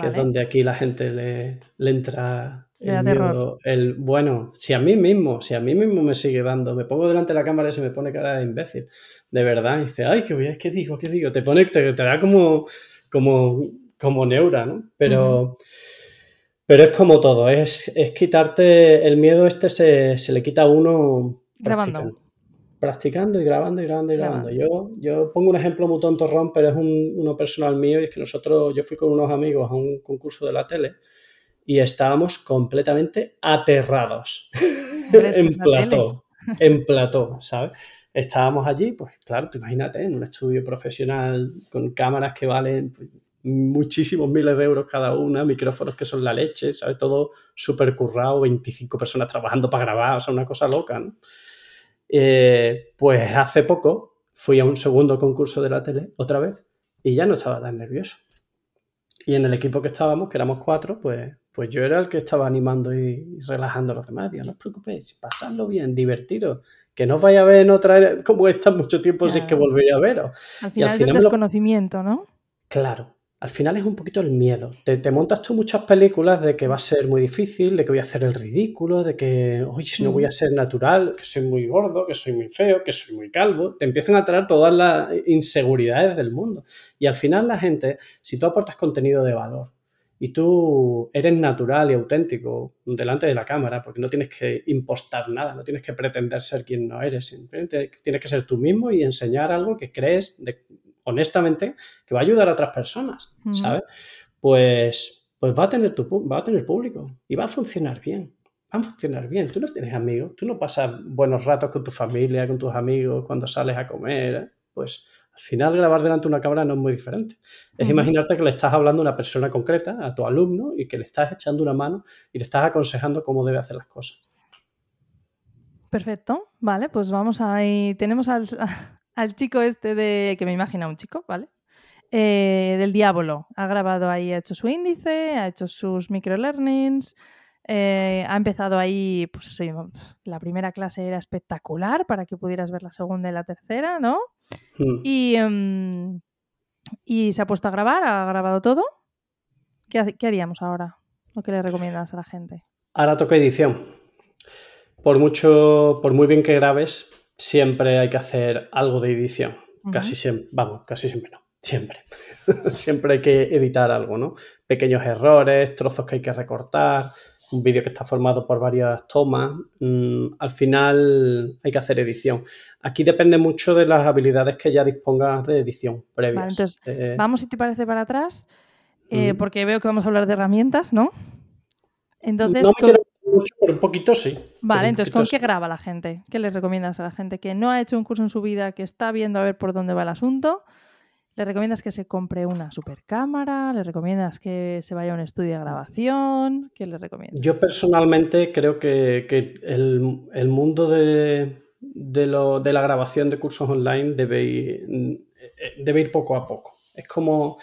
Que es donde aquí la gente le, entra el, bueno, si a mí mismo, si a mí mismo me sigue dando, me pongo delante de la cámara y se me pone cara de imbécil, de verdad, y dice, ay, qué voy, ¿qué digo? ¿Qué digo? Te pone, te, te da como, como, como neura, ¿no? Pero, pero es como todo, es, es quitarte el miedo este se, se le quita a uno grabando practicando y grabando y grabando y grabando. Yo, yo pongo un ejemplo muy tonto, Ron, pero es uno personal mío y es que nosotros, yo fui con unos amigos a un concurso de la tele y estábamos completamente aterrados en plató, en plató, ¿sabes? Estábamos allí, pues claro, te imagínate, en un estudio profesional con cámaras que valen pues, muchísimos miles de euros cada una, micrófonos que son la leche, ¿sabes? Todo súper currado, 25 personas trabajando para grabar, o sea, una cosa loca, ¿no? Eh, pues hace poco fui a un segundo concurso de la tele, otra vez, y ya no estaba tan nervioso. Y en el equipo que estábamos, que éramos cuatro, pues, pues yo era el que estaba animando y relajando a los demás. Digo, no os preocupéis, pasadlo bien, divertiros. Que no os vaya a ver en otra como esta mucho tiempo si es que volvería a veros. Al final, es el desconocimiento, ¿no? Claro, al final es un poquito el miedo. Te, montas tú muchas películas de que va a ser muy difícil, de que voy a hacer el ridículo, de que, hoy no voy a ser natural, que soy muy gordo, que soy muy feo, que soy muy calvo. Te empiezan a traer todas las inseguridades del mundo. Y al final la gente, si tú aportas contenido de valor y tú eres natural y auténtico delante de la cámara, porque no tienes que impostar nada, no tienes que pretender ser quien no eres, simplemente tienes que ser tú mismo y enseñar algo que crees de, honestamente, que va a ayudar a otras personas, ¿sabes? Pues, pues va, a tener tu, va a tener público y va a funcionar bien. Va a funcionar bien. Tú no tienes amigos, tú no pasas buenos ratos con tu familia, con tus amigos, cuando sales a comer. ¿eh? Pues al final grabar delante de una cámara no es muy diferente. Es imaginarte que le estás hablando a una persona concreta, a tu alumno, y que le estás echando una mano y le estás aconsejando cómo debe hacer las cosas. Perfecto, vale, pues vamos ahí. Tenemos al, al chico este de, que me imagina un chico, ¿vale? Eh, del diablo. Ha grabado ahí, ha hecho su índice, ha hecho sus microlearnings, eh, ha empezado ahí, pues eso, la primera clase era espectacular para que pudieras ver la segunda y la tercera, ¿no? Hmm. Y, em, y se ha puesto a grabar, ha grabado todo. ¿Qué, ¿Qué, haríamos ahora? ¿O qué le recomiendas a la gente? Ahora toca edición. por mucho, por muy bien que grabes, siempre hay que hacer algo de edición. Casi siempre, vamos, casi siempre no, siempre. siempre hay que editar algo, ¿no? Pequeños errores, trozos que hay que recortar, un vídeo que está formado por varias tomas. Mm, al final hay que hacer edición. Aquí depende mucho de las habilidades que ya dispongas de edición previas. entonces, eh, vamos, si te parece, para atrás, eh, porque veo que vamos a hablar de herramientas, ¿no? Entonces, no me mucho, pero un poquito sí. Vale, entonces, ¿con qué graba la gente? ¿Qué les recomiendas a la gente que no ha hecho un curso en su vida, que está viendo a ver por dónde va el asunto? ¿Le recomiendas que se compre una super cámara? ¿Le recomiendas que se vaya a un estudio de grabación? ¿Qué le recomiendas? Yo personalmente creo que, el, mundo de, la grabación de cursos online debe ir, debe ir poco a poco. Es como,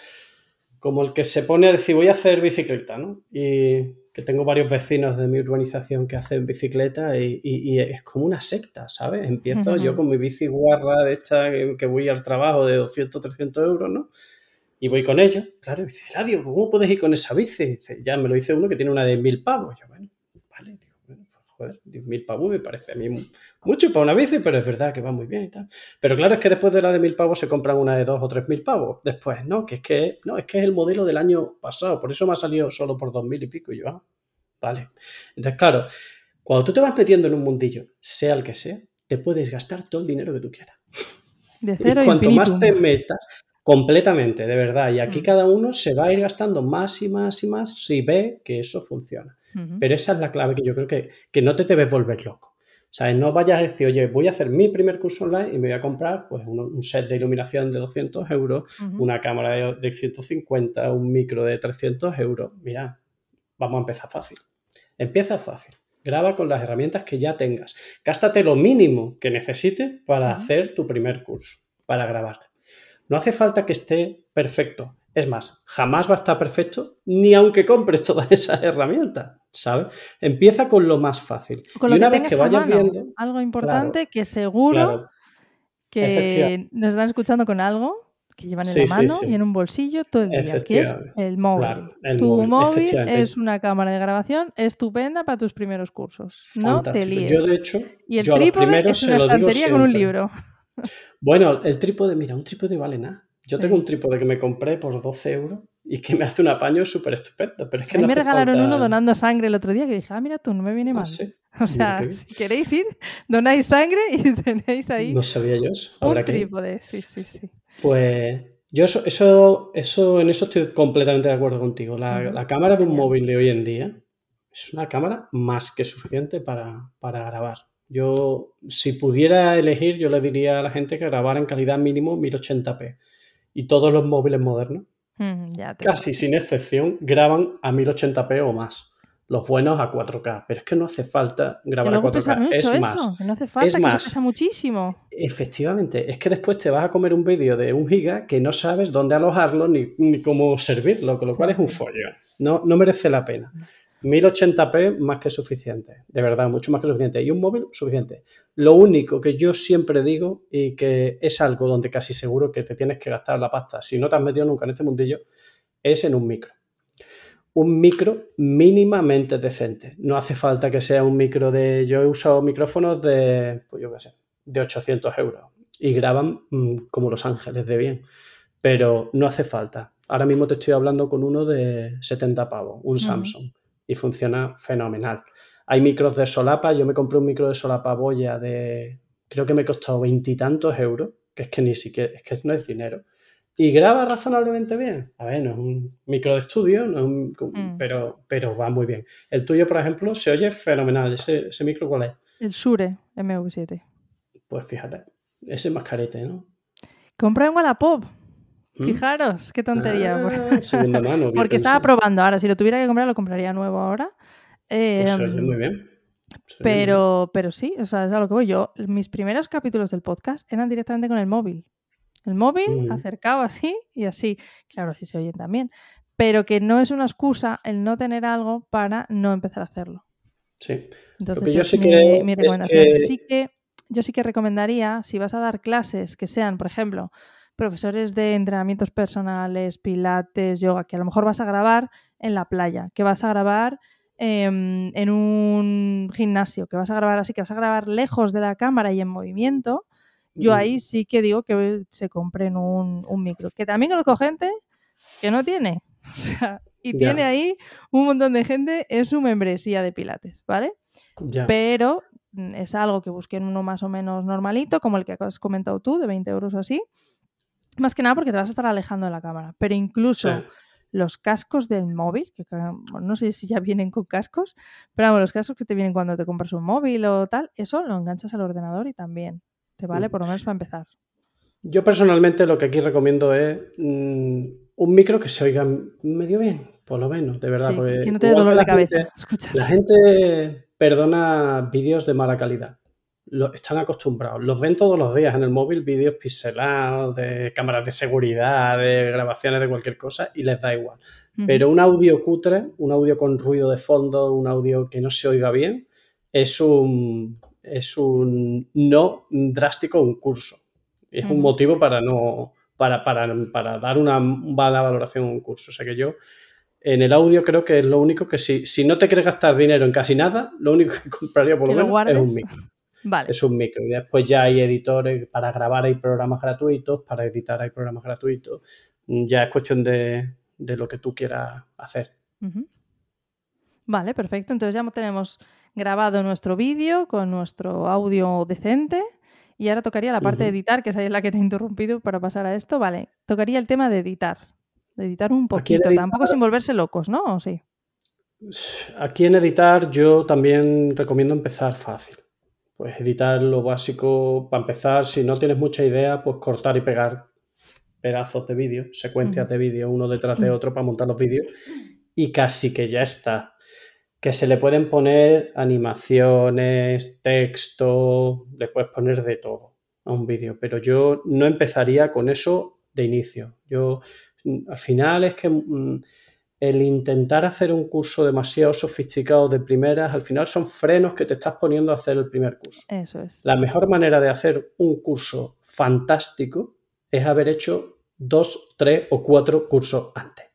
como el que se pone a decir voy a hacer bicicleta, ¿no? Y que tengo varios vecinos de mi urbanización que hacen bicicleta y, es como una secta, ¿sabes? Empiezo yo con mi bici guarra de esta que, voy al trabajo de 200, 300 euros, ¿no? Y voy con ella. Claro, y dice, Radio, ¿cómo puedes ir con esa bici? dice, ya me lo dice uno que tiene una de mil pavos. Yo, bueno, vale, digo, bueno, pues joder, mil pavos me parece a mí mucho para una bici, pero es verdad que va muy bien y tal. Pero claro, es que después de la de mil pavos se compran una de dos o tres mil pavos. Después, ¿no? Que es que, no, es que es el modelo del año pasado, por eso me ha salido solo por dos mil y pico. Y yo, ah, vale. Entonces, claro, cuando tú te vas metiendo en un mundillo, sea el que sea, te puedes gastar todo el dinero que tú quieras. De cero y cuanto más te metas, completamente, de verdad. Y aquí mm. cada uno se va a ir gastando más y más y más si ve que eso funciona. Pero esa es la clave que yo creo que, que no te debes volver loco. O sea, no vayas a decir, oye, voy a hacer mi primer curso online y me voy a comprar pues, un, set de iluminación de 200 euros, una cámara de, 150, un micro de 300 euros. Mira, vamos a empezar fácil. Empieza fácil. Graba con las herramientas que ya tengas. Gástate lo mínimo que necesites para hacer tu primer curso, para grabarte. No hace falta que esté perfecto. Es más, jamás va a estar perfecto ni aunque compres todas esas herramientas, ¿sabes? Empieza con lo más fácil. Con lo y una vez que vayas viendo. Algo importante que seguro que nos están escuchando con algo que llevan en la mano y en un bolsillo todo el día, que es el móvil. tu móvil, es una cámara de grabación estupenda para tus primeros cursos. No te líes. Yo, de hecho, y el trípode es una estantería con un libro. Bueno, el trípode, mira, un trípode vale nada. Yo tengo un trípode que me compré por 12 euros y que me hace un apaño súper estupendo. Pero es que a mí me regalaron uno donando sangre el otro día que dije, ah, mira tú, no me viene ah, mal. O sea, si queréis ir, donáis sangre y tenéis ahí no sabía yo un trípode. Sí, sí, sí. Pues yo eso, eso, eso, en eso estoy completamente de acuerdo contigo. La, cámara de un móvil de hoy en día es una cámara más que suficiente para, para grabar. Yo, si pudiera elegir, yo le diría a la gente que grabara en calidad mínimo 1080p y todos los móviles modernos, casi sin excepción, graban a 1080p o más. Los buenos a 4K, pero es que no hace falta grabar a 4K. es más, no hace falta, es más, pesa muchísimo. Efectivamente, es que después te vas a comer un vídeo de un giga que no sabes dónde alojarlo ni, cómo servirlo, con lo cual es un follo. No, no merece la pena. 1080p más que suficiente, de verdad, mucho más que suficiente. Y un móvil suficiente. Lo único que yo siempre digo y que es algo donde casi seguro que te tienes que gastar la pasta, si no te has metido nunca en este mundillo, es en un micro. Un micro mínimamente decente. No hace falta que sea un micro de... Yo he usado micrófonos de, pues yo qué sé, de 800 euros y graban mm, como Los Ángeles de bien. Pero no hace falta. Ahora mismo te estoy hablando con uno de 70 pavos, un Samsung y funciona fenomenal. Hay micros de solapa, yo me compré un micro de solapa boya de, creo que me costó veintitantos euros, que es que ni siquiera, es que no es dinero. Y graba razonablemente bien. A ver, no es un micro de estudio, mm. pero, pero va muy bien. El tuyo, por ejemplo, se oye fenomenal. ¿Ese, ese micro cuál es? El Shure MV7. Pues fíjate, ese es más carete, ¿no? Compré un Wallapop. ¿Mm? Fijaros, qué tontería. Ah, porque estaba probando ahora. Si lo tuviera que comprar, lo compraría nuevo ahora. Pues muy bien. pero, pero sí, o sea, es a lo que voy. Yo, mis primeros capítulos del podcast eran directamente con el móvil. El móvil acercado así y así. Claro, así se oyen también. Pero que no es una excusa el no tener algo para no empezar a hacerlo. Sí. Entonces, yo sí que mi, recomendación. Sí que yo sí que recomendaría, si vas a dar clases que sean, por ejemplo, profesores de entrenamientos personales, pilates, yoga, que a lo mejor vas a grabar en la playa, que vas a grabar em, en un gimnasio, que vas a grabar así, que vas a grabar lejos de la cámara y en movimiento, yo ahí sí que digo que se compren un, un micro. Que también conozco gente que no tiene. O sea, y tiene ahí un montón de gente en su membresía de Pilates, ¿vale? Pero mm, es algo que busquen uno más o menos normalito, como el que has comentado tú, de 20 euros o así. Más que nada porque te vas a estar alejando de la cámara. Pero incluso Sí. los cascos del móvil, que no sé si ya vienen con cascos, pero vamos, los cascos que te vienen cuando te compras un móvil o tal, eso lo enganchas al ordenador y también te vale Mm. por lo menos para empezar. Yo personalmente lo que aquí recomiendo es mm, un micro que se oiga medio bien, por lo menos, de verdad. Sí, que no te dé dolor de la cabeza. gente- Escucha. La gente perdona vídeos de mala calidad. Lo, están acostumbrados. Los ven todos los días en el móvil, vídeos pixelados, de cámaras de seguridad, de grabaciones de cualquier cosa, y les da igual. Pero un audio cutre, un audio con ruido de fondo, un audio que no se oiga bien, es un, es un no drástico un curso. Es un motivo para no para, para, para dar una mala valoración a un curso. O sea que yo en el audio creo que es lo único que si, si no te quieres gastar dinero en casi nada, lo único que compraría por lo menos es un micro. Vale. Es un micro. Y después ya hay editores, para grabar hay programas gratuitos, para editar hay programas gratuitos. Ya es cuestión de, de lo que tú quieras hacer. Vale, perfecto. Entonces ya tenemos grabado nuestro vídeo con nuestro audio decente. Y ahora tocaría la parte de editar, que es ahí la que te he interrumpido para pasar a esto. Vale, tocaría el tema de editar. De editar un poquito, editar- tampoco sin volverse locos, ¿no? ¿O sí? Aquí en editar yo también recomiendo empezar fácil. Pues editar lo básico para empezar. Si no tienes mucha idea, pues cortar y pegar pedazos de vídeo, secuencias de vídeo uno detrás de otro para montar los vídeos y casi que ya está. Que se le pueden poner animaciones, texto, le puedes poner de todo a un vídeo, pero yo no empezaría con eso de inicio. Yo al final es que mm, el intentar hacer un curso demasiado sofisticado de primeras, al final son frenos que te estás poniendo a hacer el primer curso. Eso es. La mejor manera de hacer un curso fantástico es haber hecho dos, tres o cuatro cursos antes.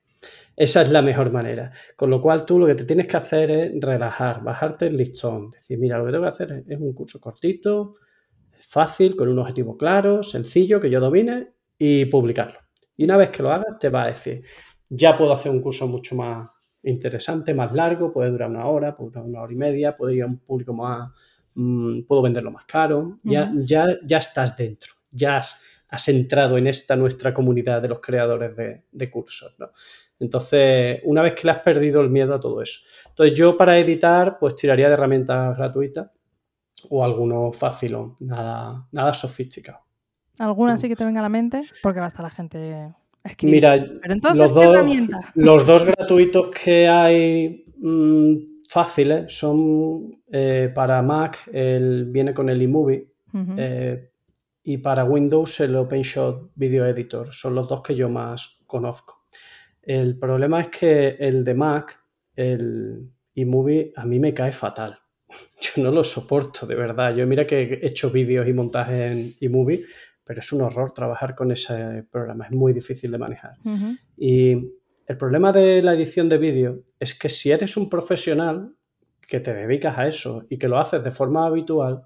Esa es la mejor manera. Con lo cual tú lo que te tienes que hacer es relajar, bajarte el listón. Decir, mira, lo que tengo que hacer es, un curso cortito, fácil, con un objetivo claro, sencillo, que yo domine y publicarlo. Y una vez que lo hagas, te va a decir, ya puedo hacer un curso mucho más interesante, más largo, puede durar una hora, puede durar una hora y media, puede ir a un público más, mm, puedo venderlo más caro. Ya, ya, ya estás dentro, ya has, has entrado en esta nuestra comunidad de los creadores de, de cursos, ¿no? Entonces, una vez que le has perdido el miedo a todo eso. Entonces, yo para editar, pues tiraría de herramientas gratuitas o alguno fácil, nada, nada sofisticado. ¿Alguna Mm. así que te venga a la mente? Porque va a estar la gente Mira, Pero entonces, los ¿qué dos, herramienta? los dos gratuitos que hay mm, fáciles son eh, para Mac, el, viene con el iMovie, eh, y para Windows el OpenShot Video Editor. Son los dos que yo más conozco. El problema es que el de Mac, el iMovie, a mí me cae fatal. Yo no lo soporto, de verdad. Yo mira que he hecho vídeos y montajes en iMovie, pero es un horror trabajar con ese programa. Es muy difícil de manejar. Y el problema de la edición de vídeo es que si eres un profesional que te dedicas a eso y que lo haces de forma habitual,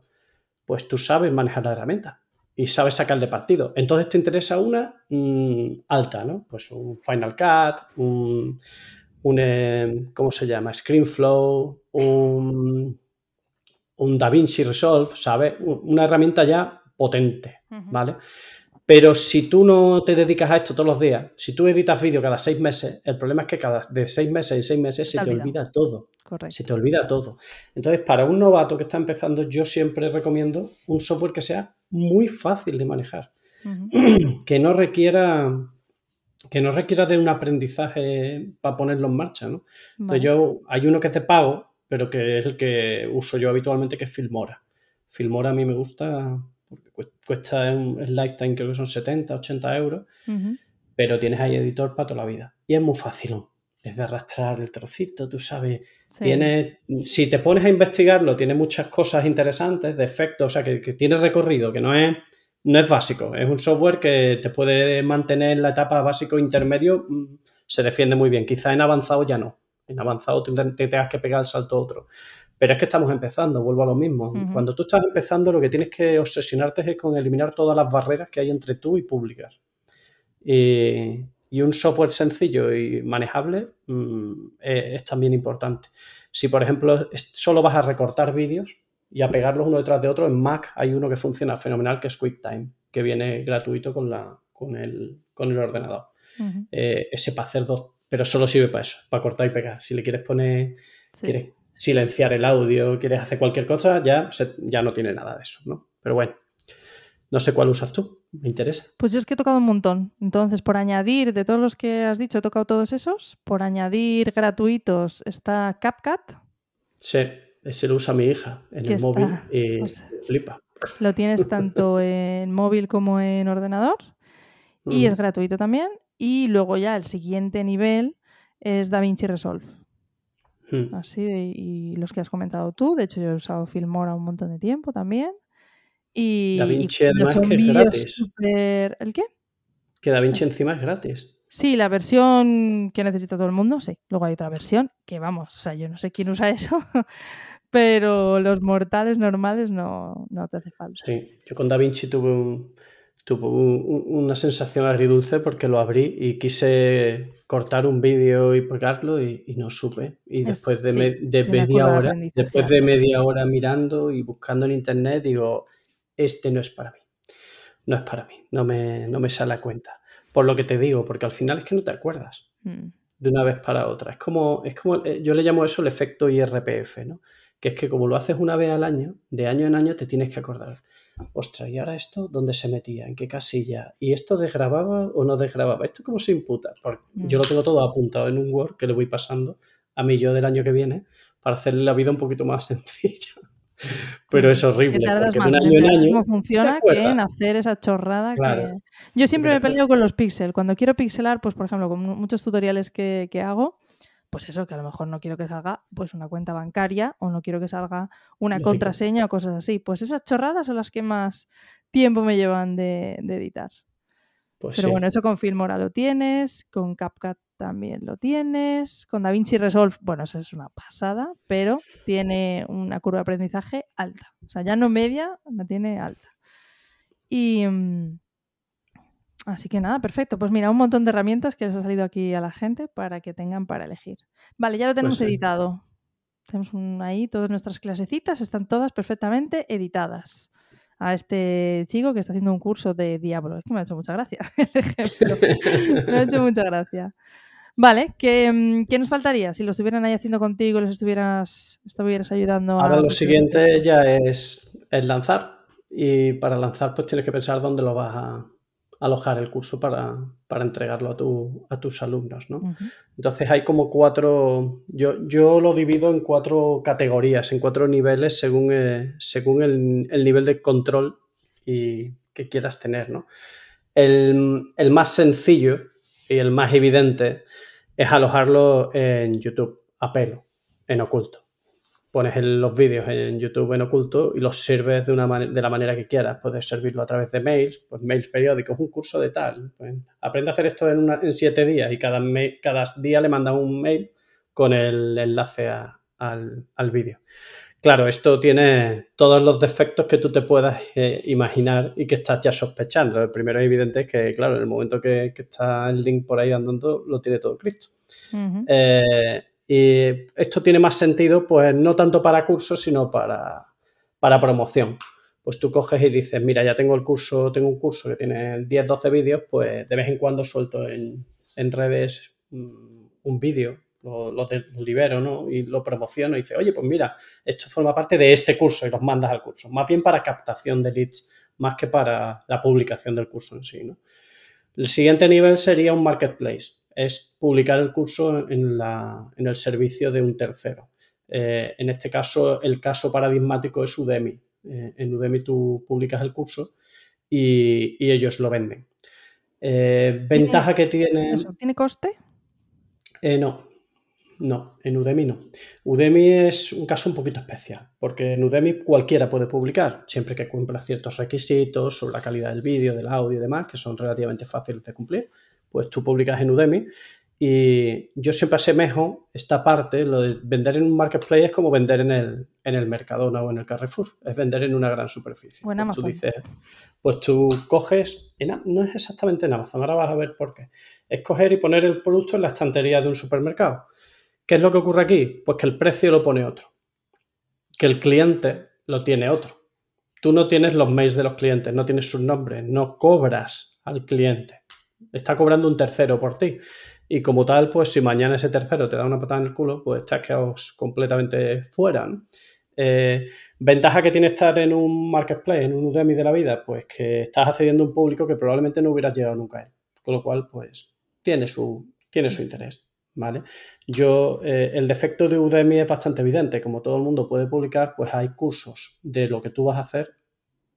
pues tú sabes manejar la herramienta y sabes sacarle partido. Entonces te interesa una mm, alta, ¿no? Pues un Final Cut, un, un, eh, ¿cómo se llama? ScreenFlow, un, un DaVinci Resolve, ¿sabes? Un- Una herramienta ya potente. ¿vale? Pero si tú no te dedicas a esto todos los días, si tú editas vídeo cada seis meses, el problema es que cada de seis meses en seis meses Se te olvida. todo. Correcto. Se te olvida todo. Entonces, para un novato que está empezando, yo siempre recomiendo un software que sea muy fácil de manejar, que no requiera que no requiera de un aprendizaje para ponerlo en marcha, ¿no? Vale. Entonces yo, hay uno que te pago, pero que es el que uso yo habitualmente, que es Filmora. Filmora a mí me gusta porque cu- cuesta un lifetime, creo que son 70, 80 euros, pero tienes ahí editor para toda la vida. Y es muy fácil. Es de arrastrar el trocito, tú sabes. Sí. Tiene, si te pones a investigarlo, tiene muchas cosas interesantes, de efectos, o sea, que, que tiene recorrido, que no es, no es básico. Es un software que te puede mantener en la etapa básico intermedio, mm, se defiende muy bien. Quizá en avanzado ya no. en avanzado te, te tengas que pegar el salto a otro. Pero es que estamos empezando, vuelvo a lo mismo. Cuando tú estás empezando, lo que tienes que obsesionarte es con eliminar todas las barreras que hay entre tú y publicar. Y, y un software sencillo y manejable mm, es, es también importante. Si, por ejemplo, es- solo vas a recortar vídeos y a pegarlos uno detrás de otro, en Mac hay uno que funciona fenomenal, que es QuickTime, que viene gratuito con, la, con, el, con el ordenador. Eh, ese para hacer dos, pero solo sirve para eso, para cortar y pegar. Si le quieres poner Sí. quieres silenciar el audio, quieres hacer cualquier cosa, ya, se- ya no tiene nada de eso, ¿no? Pero bueno, no sé cuál usas tú, me interesa. Pues yo es que he tocado un montón. Entonces, por añadir, de todos los que has dicho, he tocado todos esos. Por añadir gratuitos está CapCut. Sí, ese lo usa mi hija en el móvil y o sea, flipa. Lo tienes tanto en móvil como en ordenador. Y Mm. es gratuito también. Y luego ya el siguiente nivel es DaVinci Resolve. Mm. Así, y los que has comentado tú. De hecho, yo he usado Filmora un montón de tiempo también. Y, y DaVinci cuando además son que es gratis. súper- ¿El qué? Que DaVinci encima es gratis. Sí, la versión que necesita todo el mundo, sí. Luego hay otra versión que, vamos, o sea, yo no sé quién usa eso, pero los mortales normales no, no te hace falta. Sí, yo con DaVinci tuve, un- tuve un- un- una sensación agridulce porque lo abrí y quise cortar un vídeo y pegarlo y, y no supe. Y Es- después de, sí, me- de media de hora, aprendizaje después de media hora mirando y buscando en internet, digo, este no es para mí. No es para mí, no me, no me sale a cuenta. Por lo que te digo, porque al final es que no te acuerdas Mm, de una vez para otra. Es como, es como, eh, yo le llamo eso el efecto IRPF, ¿no? Que es que como lo haces una vez al año, de año en año te tienes que acordar. Ostras, ¿y ahora esto dónde se metía? ¿En qué casilla? ¿Y esto desgrababa o no desgrababa? ¿Esto cómo se imputa? Porque Mm. yo lo tengo todo apuntado en un Word que le voy pasando a mí yo del año que viene para hacerle la vida un poquito más sencilla. Pero es que horrible, tardas porque de más año en entender año cómo funciona que en hacer esa chorrada Claro. que... Yo siempre me peleo con los píxeles. Cuando quiero pixelar, pues por ejemplo, con mu- muchos tutoriales que, que hago, pues eso, que a lo mejor no quiero que salga pues una cuenta bancaria o no quiero que salga una Lógico. contraseña o cosas así. Pues esas chorradas son las que más tiempo me llevan de, de editar. Pues Pero sí. bueno, eso con Filmora lo tienes, con CapCut también lo tienes, con DaVinci Resolve, bueno, eso es una pasada, pero tiene una curva de aprendizaje alta. O sea, ya no media, la tiene alta. Y mm, así que nada, perfecto. Pues mira, un montón de herramientas que les ha salido aquí a la gente para que tengan para elegir. Vale, ya lo tenemos Pues editado. Tenemos un- ahí todas nuestras clasecitas, están todas perfectamente editadas. A este chico que está haciendo un curso de Diablo. Es que me ha hecho mucha gracia el ejemplo. Me ha hecho mucha gracia. Vale, ¿qué, mm, qué nos faltaría? Si lo estuvieran ahí haciendo contigo, les estuvieras, estuvieras ayudando a... Ahora lo hacer siguiente ya es, es lanzar. Y para lanzar, pues tienes que pensar dónde lo vas a alojar el curso para, para entregarlo a, tu- a tus alumnos, ¿no? Entonces hay como cuatro, yo, yo lo divido en cuatro categorías, en cuatro niveles según, eh, según el, el nivel de control y que quieras tener, ¿no? El, el más sencillo y el más evidente es alojarlo en YouTube, a pelo, en oculto. Pones los vídeos en YouTube en oculto y los sirves de, una de la manera que quieras. Puedes servirlo a través de mails, pues mails periódicos, un curso de tal. Pues, aprende a hacer esto en, una- en siete días y cada, cada día le mandas un mail con el enlace a- al, al vídeo. Claro, esto tiene todos los defectos que tú te puedas eh, imaginar y que estás ya sospechando. El primero evidente es que, claro, en el momento que, que está el link por ahí andando, lo tiene todo Cristo. Eh, y esto tiene más sentido, pues no tanto para cursos, sino para, para promoción. Pues tú coges y dices, mira, ya tengo el curso, tengo un curso que tiene 10, 12 vídeos, pues de vez en cuando suelto en, en redes mm, un vídeo, lo, lo de- lo libero, ¿no? Y lo promociono y dice, oye, pues mira, esto forma parte de este curso y los mandas al curso. Más bien para captación de leads, más que para la publicación del curso en sí, ¿no? El siguiente nivel sería un marketplace, es publicar el curso en, la- en el servicio de un tercero. Eh, en este caso, el caso paradigmático es Udemy. Eh, en Udemy tú publicas el curso y, y ellos lo venden. Eh, ventaja que tiene... ¿Tiene coste? No, no, en Udemy no. Udemy es un caso un poquito especial, porque en Udemy cualquiera puede publicar, siempre que cumpla ciertos requisitos sobre la calidad del vídeo, del audio y demás, que son relativamente fáciles de cumplir, pues tú publicas en Udemy Y yo siempre asemejo esta parte, lo de vender en un marketplace es como vender en el, en el Mercadona o en el Carrefour, es vender en una gran superficie. Pues tú Amazon. dices, pues tú coges, en no es exactamente en Amazon, ahora vas a ver por qué. Es coger y poner el producto en la estantería de un supermercado. ¿Qué es lo que ocurre aquí? Pues que el precio lo pone otro, que el cliente lo tiene otro. Tú no tienes los mails de los clientes, no tienes sus nombres, no cobras al cliente. Está cobrando un tercero por ti. Y como tal, pues si mañana ese tercero te da una patada en el culo, pues te has quedado completamente fuera. Eh, ventaja que tiene estar en un marketplace, en un Udemy de la vida, pues que estás accediendo a un público que probablemente no hubieras llegado nunca a él. Con lo cual, pues tiene su, tiene su interés. ¿Vale? Yo, eh, el defecto de Udemy es bastante evidente. Como todo el mundo puede publicar, pues hay cursos de lo que tú vas a hacer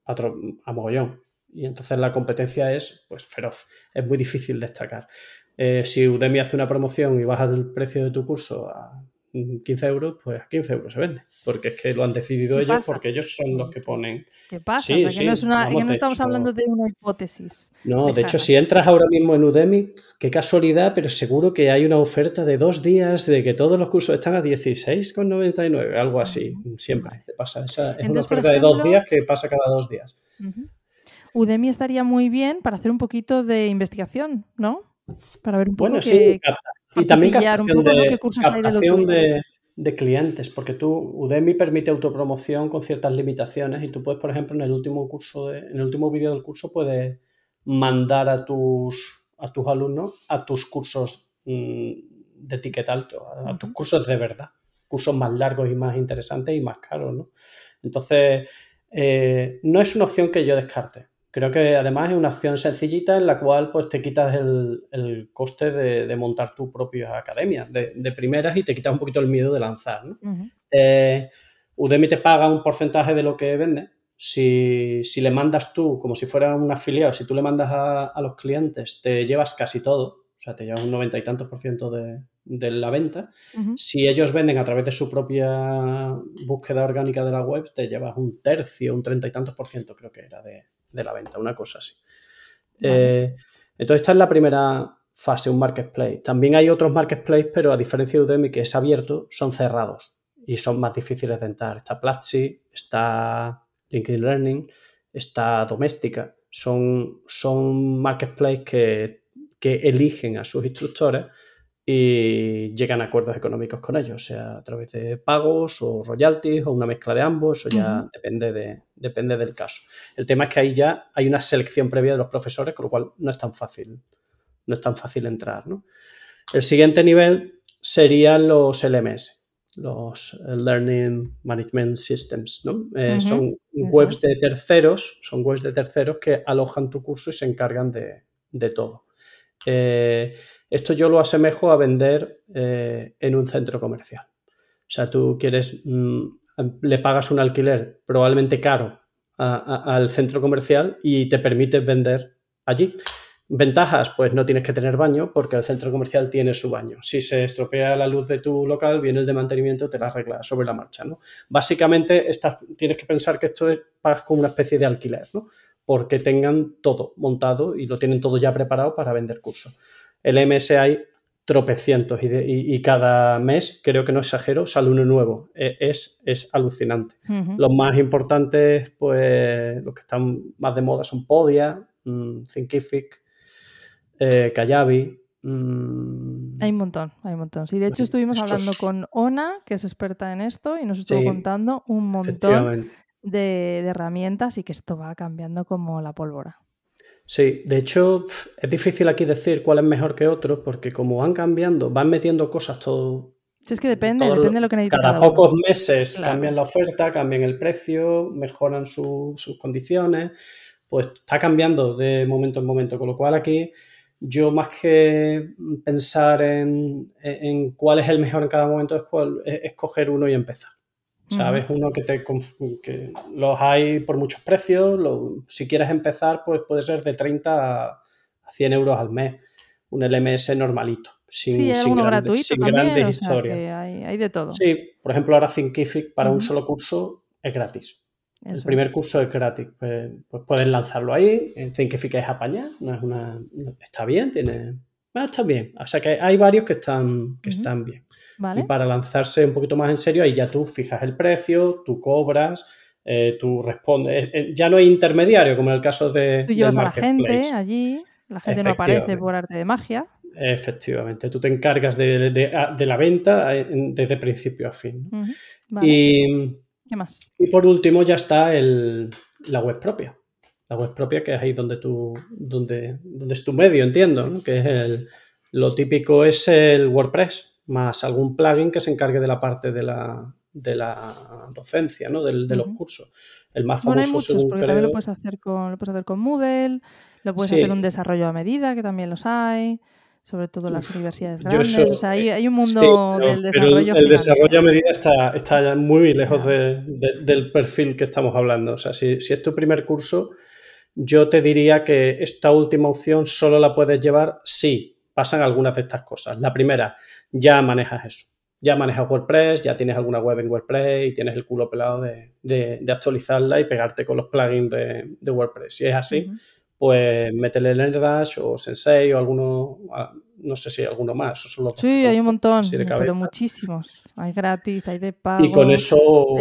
a mogollón. Y entonces la competencia es pues feroz. Es muy difícil destacar. Eh, si Udemy hace una promoción y baja el precio de tu curso a mm, 15 euros, pues a 15 euros se vende. Porque es que lo han decidido ¿Qué ellos, pasa? porque ellos son los que ponen. ¿Qué pasa? Sí, o sea, que no, es sí, una, vamos, que no de estamos hecho- hablando de una hipótesis. No, de hecho, si entras ahora mismo en Udemy, qué casualidad, pero seguro que hay una oferta de dos días de que todos los cursos están a 16,99, algo así. Ujú, Siempre te pasa. Esa, es una Entonces, oferta de dos días que pasa cada dos días. Udemy estaría muy bien para hacer un poquito de investigación, ¿no? Para ver un poco Bueno, que, sí, y también cotillear un captación, poco, de, cursos hay de lo captación de- de clientes, porque tú, Udemy permite autopromoción con ciertas limitaciones y tú puedes, por ejemplo, en el último curso, de- en el último vídeo del curso puedes mandar a tus, a tus alumnos a tus cursos mm, de ticket alto, a, a tus cursos de verdad, cursos más largos y más interesantes y más caros, ¿no? Entonces, eh, no es una opción que yo descarte. Creo que además es una opción sencillita en la cual pues te quitas el, el coste de, de montar tu propia academia de, de primeras y te quitas un poquito el miedo de lanzar. ¿no? Eh, Udemy te paga un porcentaje de lo que vende. Si, si le mandas tú, como si fuera un afiliado, si tú le mandas a, a los clientes, te llevas casi todo, o sea, te llevas un noventa y tantos por ciento de, de la venta. Si ellos venden a través de su propia búsqueda orgánica de la web, te llevas un tercio, un treinta y tantos por ciento, creo que era de, de la venta, una cosa así. Vale. Eh, entonces, esta es la primera fase, un marketplace. También hay otros marketplaces, pero a diferencia de Udemy, que es abierto, son cerrados y son más difíciles de entrar. Está Platzi, está LinkedIn Learning, está Doméstica. Son, son marketplaces que, que eligen a sus instructores y llegan a acuerdos económicos con ellos, sea a través de pagos o royalties o una mezcla de ambos, eso ya depende, de, depende del caso. El tema es que ahí ya hay una selección previa de los profesores, con lo cual no es tan fácil, no es tan fácil entrar. ¿no? El siguiente nivel serían los LMS, los Learning Management Systems. ¿no? Eh, Son webs de terceros, son webs de terceros que alojan tu curso y se encargan de, de todo. Eh, esto yo lo asemejo a vender eh, en un centro comercial. O sea, tú quieres, mm, le pagas un alquiler probablemente caro al centro comercial y te permites vender allí. Ventajas, pues no tienes que tener baño porque el centro comercial tiene su baño. Si se estropea la luz de tu local, viene el de mantenimiento, te la arregla sobre la marcha, ¿no? Básicamente estás, tienes que pensar que esto es pagas como una especie de alquiler, ¿no? Porque tengan todo montado y lo tienen todo ya preparado para vender cursos. El MS hay tropecientos y, de- y- y cada mes, creo que no exagero, sale uno nuevo. E- Es, es alucinante. Los más importantes, pues los que están más de moda son Podia, mm, Thinkific, eh, Kajabi. mm, Hay un montón, hay un montón. Sí, de hecho estuvimos hablando con Ona, que es experta en esto, y nos estuvo Sí, contando un montón de herramientas y que esto va cambiando como la pólvora. Sí, de hecho es difícil aquí decir cuál es mejor que otro porque como van cambiando, van metiendo cosas todo, Si es que depende, lo- depende de lo que necesita cada cada uno. pocos meses Claro. cambian la oferta, cambian el precio, mejoran su- sus condiciones, pues está cambiando de momento en momento, con lo cual aquí yo más que pensar en, en cuál es el mejor en cada momento es, cuál, es escoger uno y empezar. ¿Sabes? Uno que te que los hay por muchos precios. lo- si quieres empezar, pues puede ser de 30 a a 100 euros al mes. Un LMS normalito, sin, sí, hay sin gratuito sin también, grandes o sea historias. que hay, hay de todo. Sí, por ejemplo, ahora Thinkific para un solo curso es gratis. El primer es. curso es gratis. Pues, pues puedes lanzarlo ahí. Thinkific es apañar, no es una, está bien, tiene Ah, está bien. O sea que hay varios que están, que están bien. Y para lanzarse un poquito más en serio, ahí ya tú fijas el precio, tú cobras, eh, tú respondes. Eh, eh, ya no hay intermediario, como en el caso de. Tú llevas a la gente allí, la gente no aparece por arte de magia. Efectivamente, tú te encargas de, la venta desde principio a fin. y, ¿Qué más? Y por último ya está la web propia. La web propia que es ahí donde tú, donde, donde es tu medio, entiendo, que es el, lo típico es el WordPress más algún plugin que se encargue de la parte de la, de la docencia, ¿no? de los cursos. El más famoso, bueno, hay muchos, porque también lo puedes hacer con, lo puedes hacer con Moodle, lo puedes hacer un desarrollo a medida, que también los hay, sobre todo las universidades grandes. o sea, hay, un mundo del desarrollo. el, desarrollo a medida está, está muy lejos del perfil que estamos hablando. O sea, si, si es tu primer curso, yo te diría que esta última opción solo la puedes llevar si pasan algunas de estas cosas. La primera, ya manejas eso. Ya manejas WordPress, ya tienes alguna web en WordPress y tienes el culo pelado de, actualizarla y pegarte con los plugins de, WordPress. Si es así, pues métele LearnDash o Sensei o alguno, ah, no sé si hay alguno más. sí, hay un montón, pero muchísimos. Hay gratis, hay de pago. Y con eso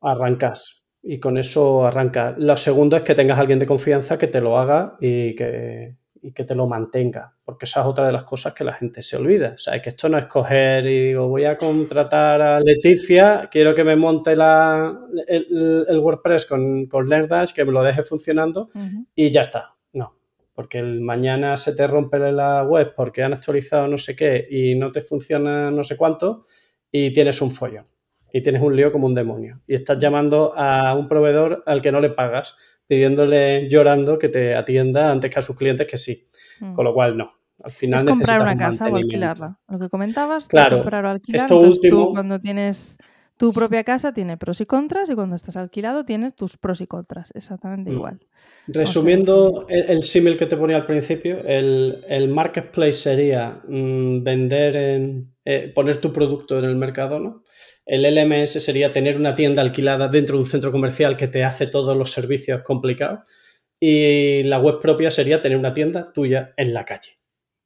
arrancas. Y con eso arranca. Lo segundo es que tengas alguien de confianza que te lo haga y que, y que te lo mantenga, porque esa es otra de las cosas que la gente se olvida. O sea, que esto no es coger y digo, voy a contratar a Leticia, quiero que me monte la, el, WordPress con, con LearnDash, que me lo deje funcionando y ya está. No, porque el mañana se te rompe la web porque han actualizado no sé qué y no te funciona no sé cuánto y tienes un follón y tienes un lío como un demonio y estás llamando a un proveedor al que no le pagas pidiéndole, llorando que te atienda antes que a sus clientes que sí. Mm. Con lo cual, no. Al final es comprar una casa o alquilarla. Lo que comentabas, claro, comprar o alquilar. Esto último... tú cuando tienes tu propia casa tiene pros y contras y cuando estás alquilado tienes tus pros y contras, exactamente mm. igual. Resumiendo el, símil que te ponía al principio, el, marketplace sería mm, vender en, eh, poner tu producto en el mercado, ¿no? El LMS sería tener una tienda alquilada dentro de un centro comercial que te hace todos los servicios complicados. Y la web propia sería tener una tienda tuya en la calle.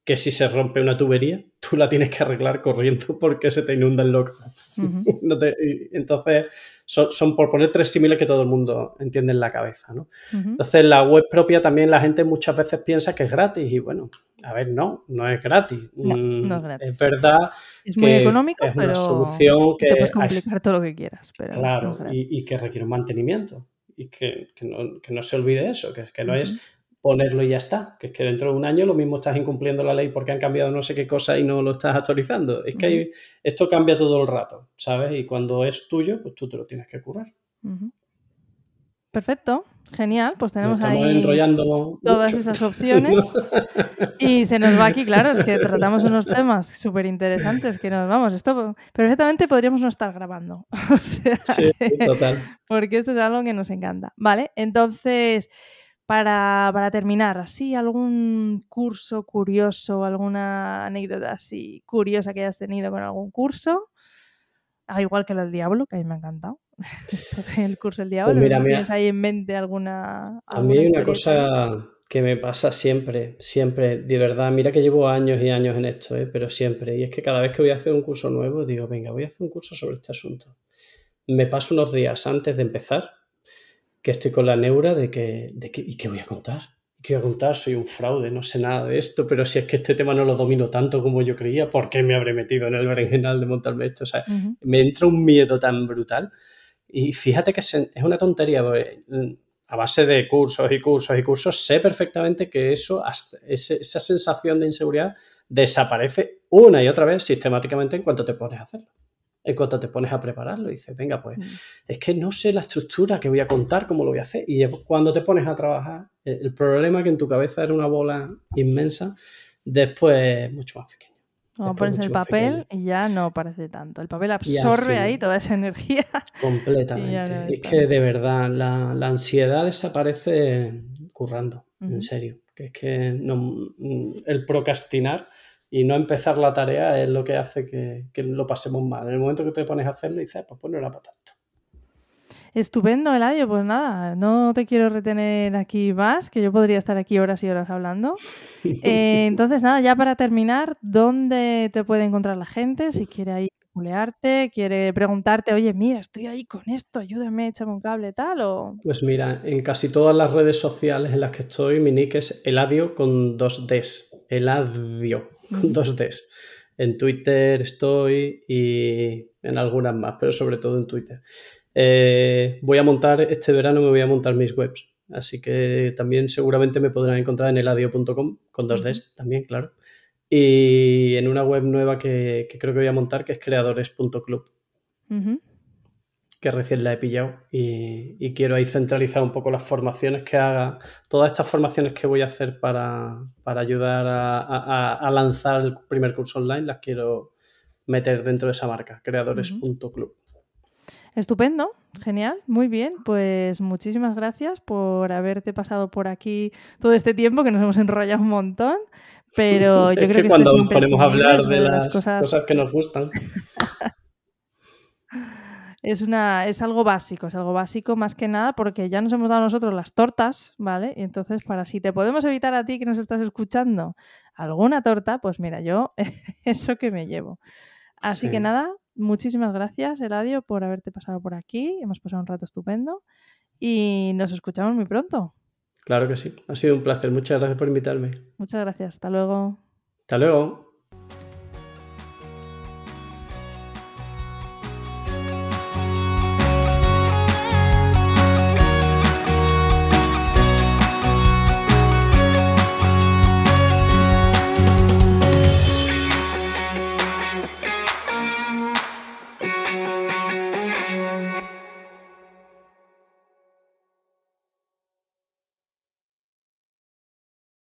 Que si se rompe una tubería, tú la tienes que arreglar corriendo porque se te inunda el local. entonces, son, por poner tres símiles que todo el mundo entiende en la cabeza. ¿no? Entonces, la web propia también la gente muchas veces piensa que es gratis y bueno, a ver, no, no es gratis. No, no es mm, gratis. Es verdad. Es muy económico, es pero una solución que te puedes complicar todo lo que quieras. Pero claro, y, que requiere un mantenimiento. Y que, no, se olvide eso, que, es que no es ponerlo y ya está. Que es que dentro de un año lo mismo estás incumpliendo la ley porque han cambiado no sé qué cosa y no lo estás actualizando. Es que esto cambia todo el rato, ¿sabes? Y cuando es tuyo, pues tú te lo tienes que curar. Perfecto, genial. Pues tenemos ahí todas esas opciones. y se nos va aquí, claro, es que tratamos unos temas súper interesantes que nos vamos. Esto perfectamente podríamos no estar grabando. sí, total. Porque esto es algo que nos encanta. Vale, entonces para, terminar, así algún curso curioso, alguna anécdota así curiosa que hayas tenido con algún curso, ah, igual que lo del diablo, que a mí me ha encantado, el curso del diablo, pues ¿tienes ahí en mente alguna... a mí hay una cosa que me pasa siempre, siempre, de verdad, mira que llevo años y años en esto, ¿eh? pero siempre, y es que cada vez que voy a hacer un curso nuevo, digo, venga, voy a hacer un curso sobre este asunto. Me paso unos días antes de empezar que estoy con la neura de que, de que ¿y qué voy a contar? ¿Qué voy a contar? Soy un fraude, no sé nada de esto, pero si es que este tema no lo domino tanto como yo creía, ¿por qué me habré metido en el berenjenal de montarme esto? O sea, me entra un miedo tan brutal. Y fíjate que es una tontería, mm, a base de cursos y cursos y cursos, sé perfectamente que eso, esa sensación de inseguridad desaparece una y otra vez sistemáticamente en cuanto te pones a hacerlo en cuanto te pones a prepararlo. Dices, venga, pues mm. es que no sé la estructura que voy a contar, cómo lo voy a hacer. Y cuando te pones a trabajar, el problema que en tu cabeza era una bola inmensa, después mucho más pequeño. Como pones el papel y ya no parece tanto. El papel absorbe ahí toda esa energía. Completamente. es que de verdad la, ansiedad desaparece currando, en serio. Que es que no, el procrastinar y no empezar la tarea es lo que hace que, lo pasemos mal. En el momento que te pones a hacerlo, dices, pues, pues no era para tanto. Estupendo, Eladio. Pues nada, no te quiero retener aquí más, que yo podría estar aquí horas y horas hablando. Eh, entonces, nada, ya para terminar, ¿dónde te puede encontrar la gente? Si quiere ahí culearte, quiere preguntarte, oye, mira, estoy ahí con esto, ayúdame, échame un cable, tal, o... Pues mira, en casi todas las redes sociales en las que estoy, mi nick es Eladio con dos Ds. Eladio con dos Ds. En Twitter estoy y en algunas más, pero sobre todo en Twitter. Eh, voy a montar, este verano me voy a montar mis webs. Así que también seguramente me podrán encontrar en eladio.com, con dos Ds también, claro. Y en una web nueva que, creo que voy a montar, que es creadores.club. Que recién la he pillado y, quiero ahí centralizar un poco las formaciones que haga, todas estas formaciones que voy a hacer para, ayudar a, lanzar el primer curso online, las quiero meter dentro de esa marca, creadores.club. Estupendo, genial, muy bien. Pues muchísimas gracias por haberte pasado por aquí todo este tiempo, que nos hemos enrollado un montón. Pero yo creo que, cuando podemos hablar de, las cosas... que nos gustan. es, una, es algo básico, es algo básico más que nada porque ya nos hemos dado nosotros las tortas, ¿vale? Y entonces, para si te podemos evitar a ti que nos estás escuchando alguna torta, pues mira, yo eso que me llevo. Así que nada, Muchísimas gracias, Eladio, por haberte pasado por aquí. Hemos pasado un rato estupendo y nos escuchamos muy pronto. Claro que sí, ha sido un placer. Muchas gracias por invitarme. Muchas gracias. Hasta luego. Hasta luego.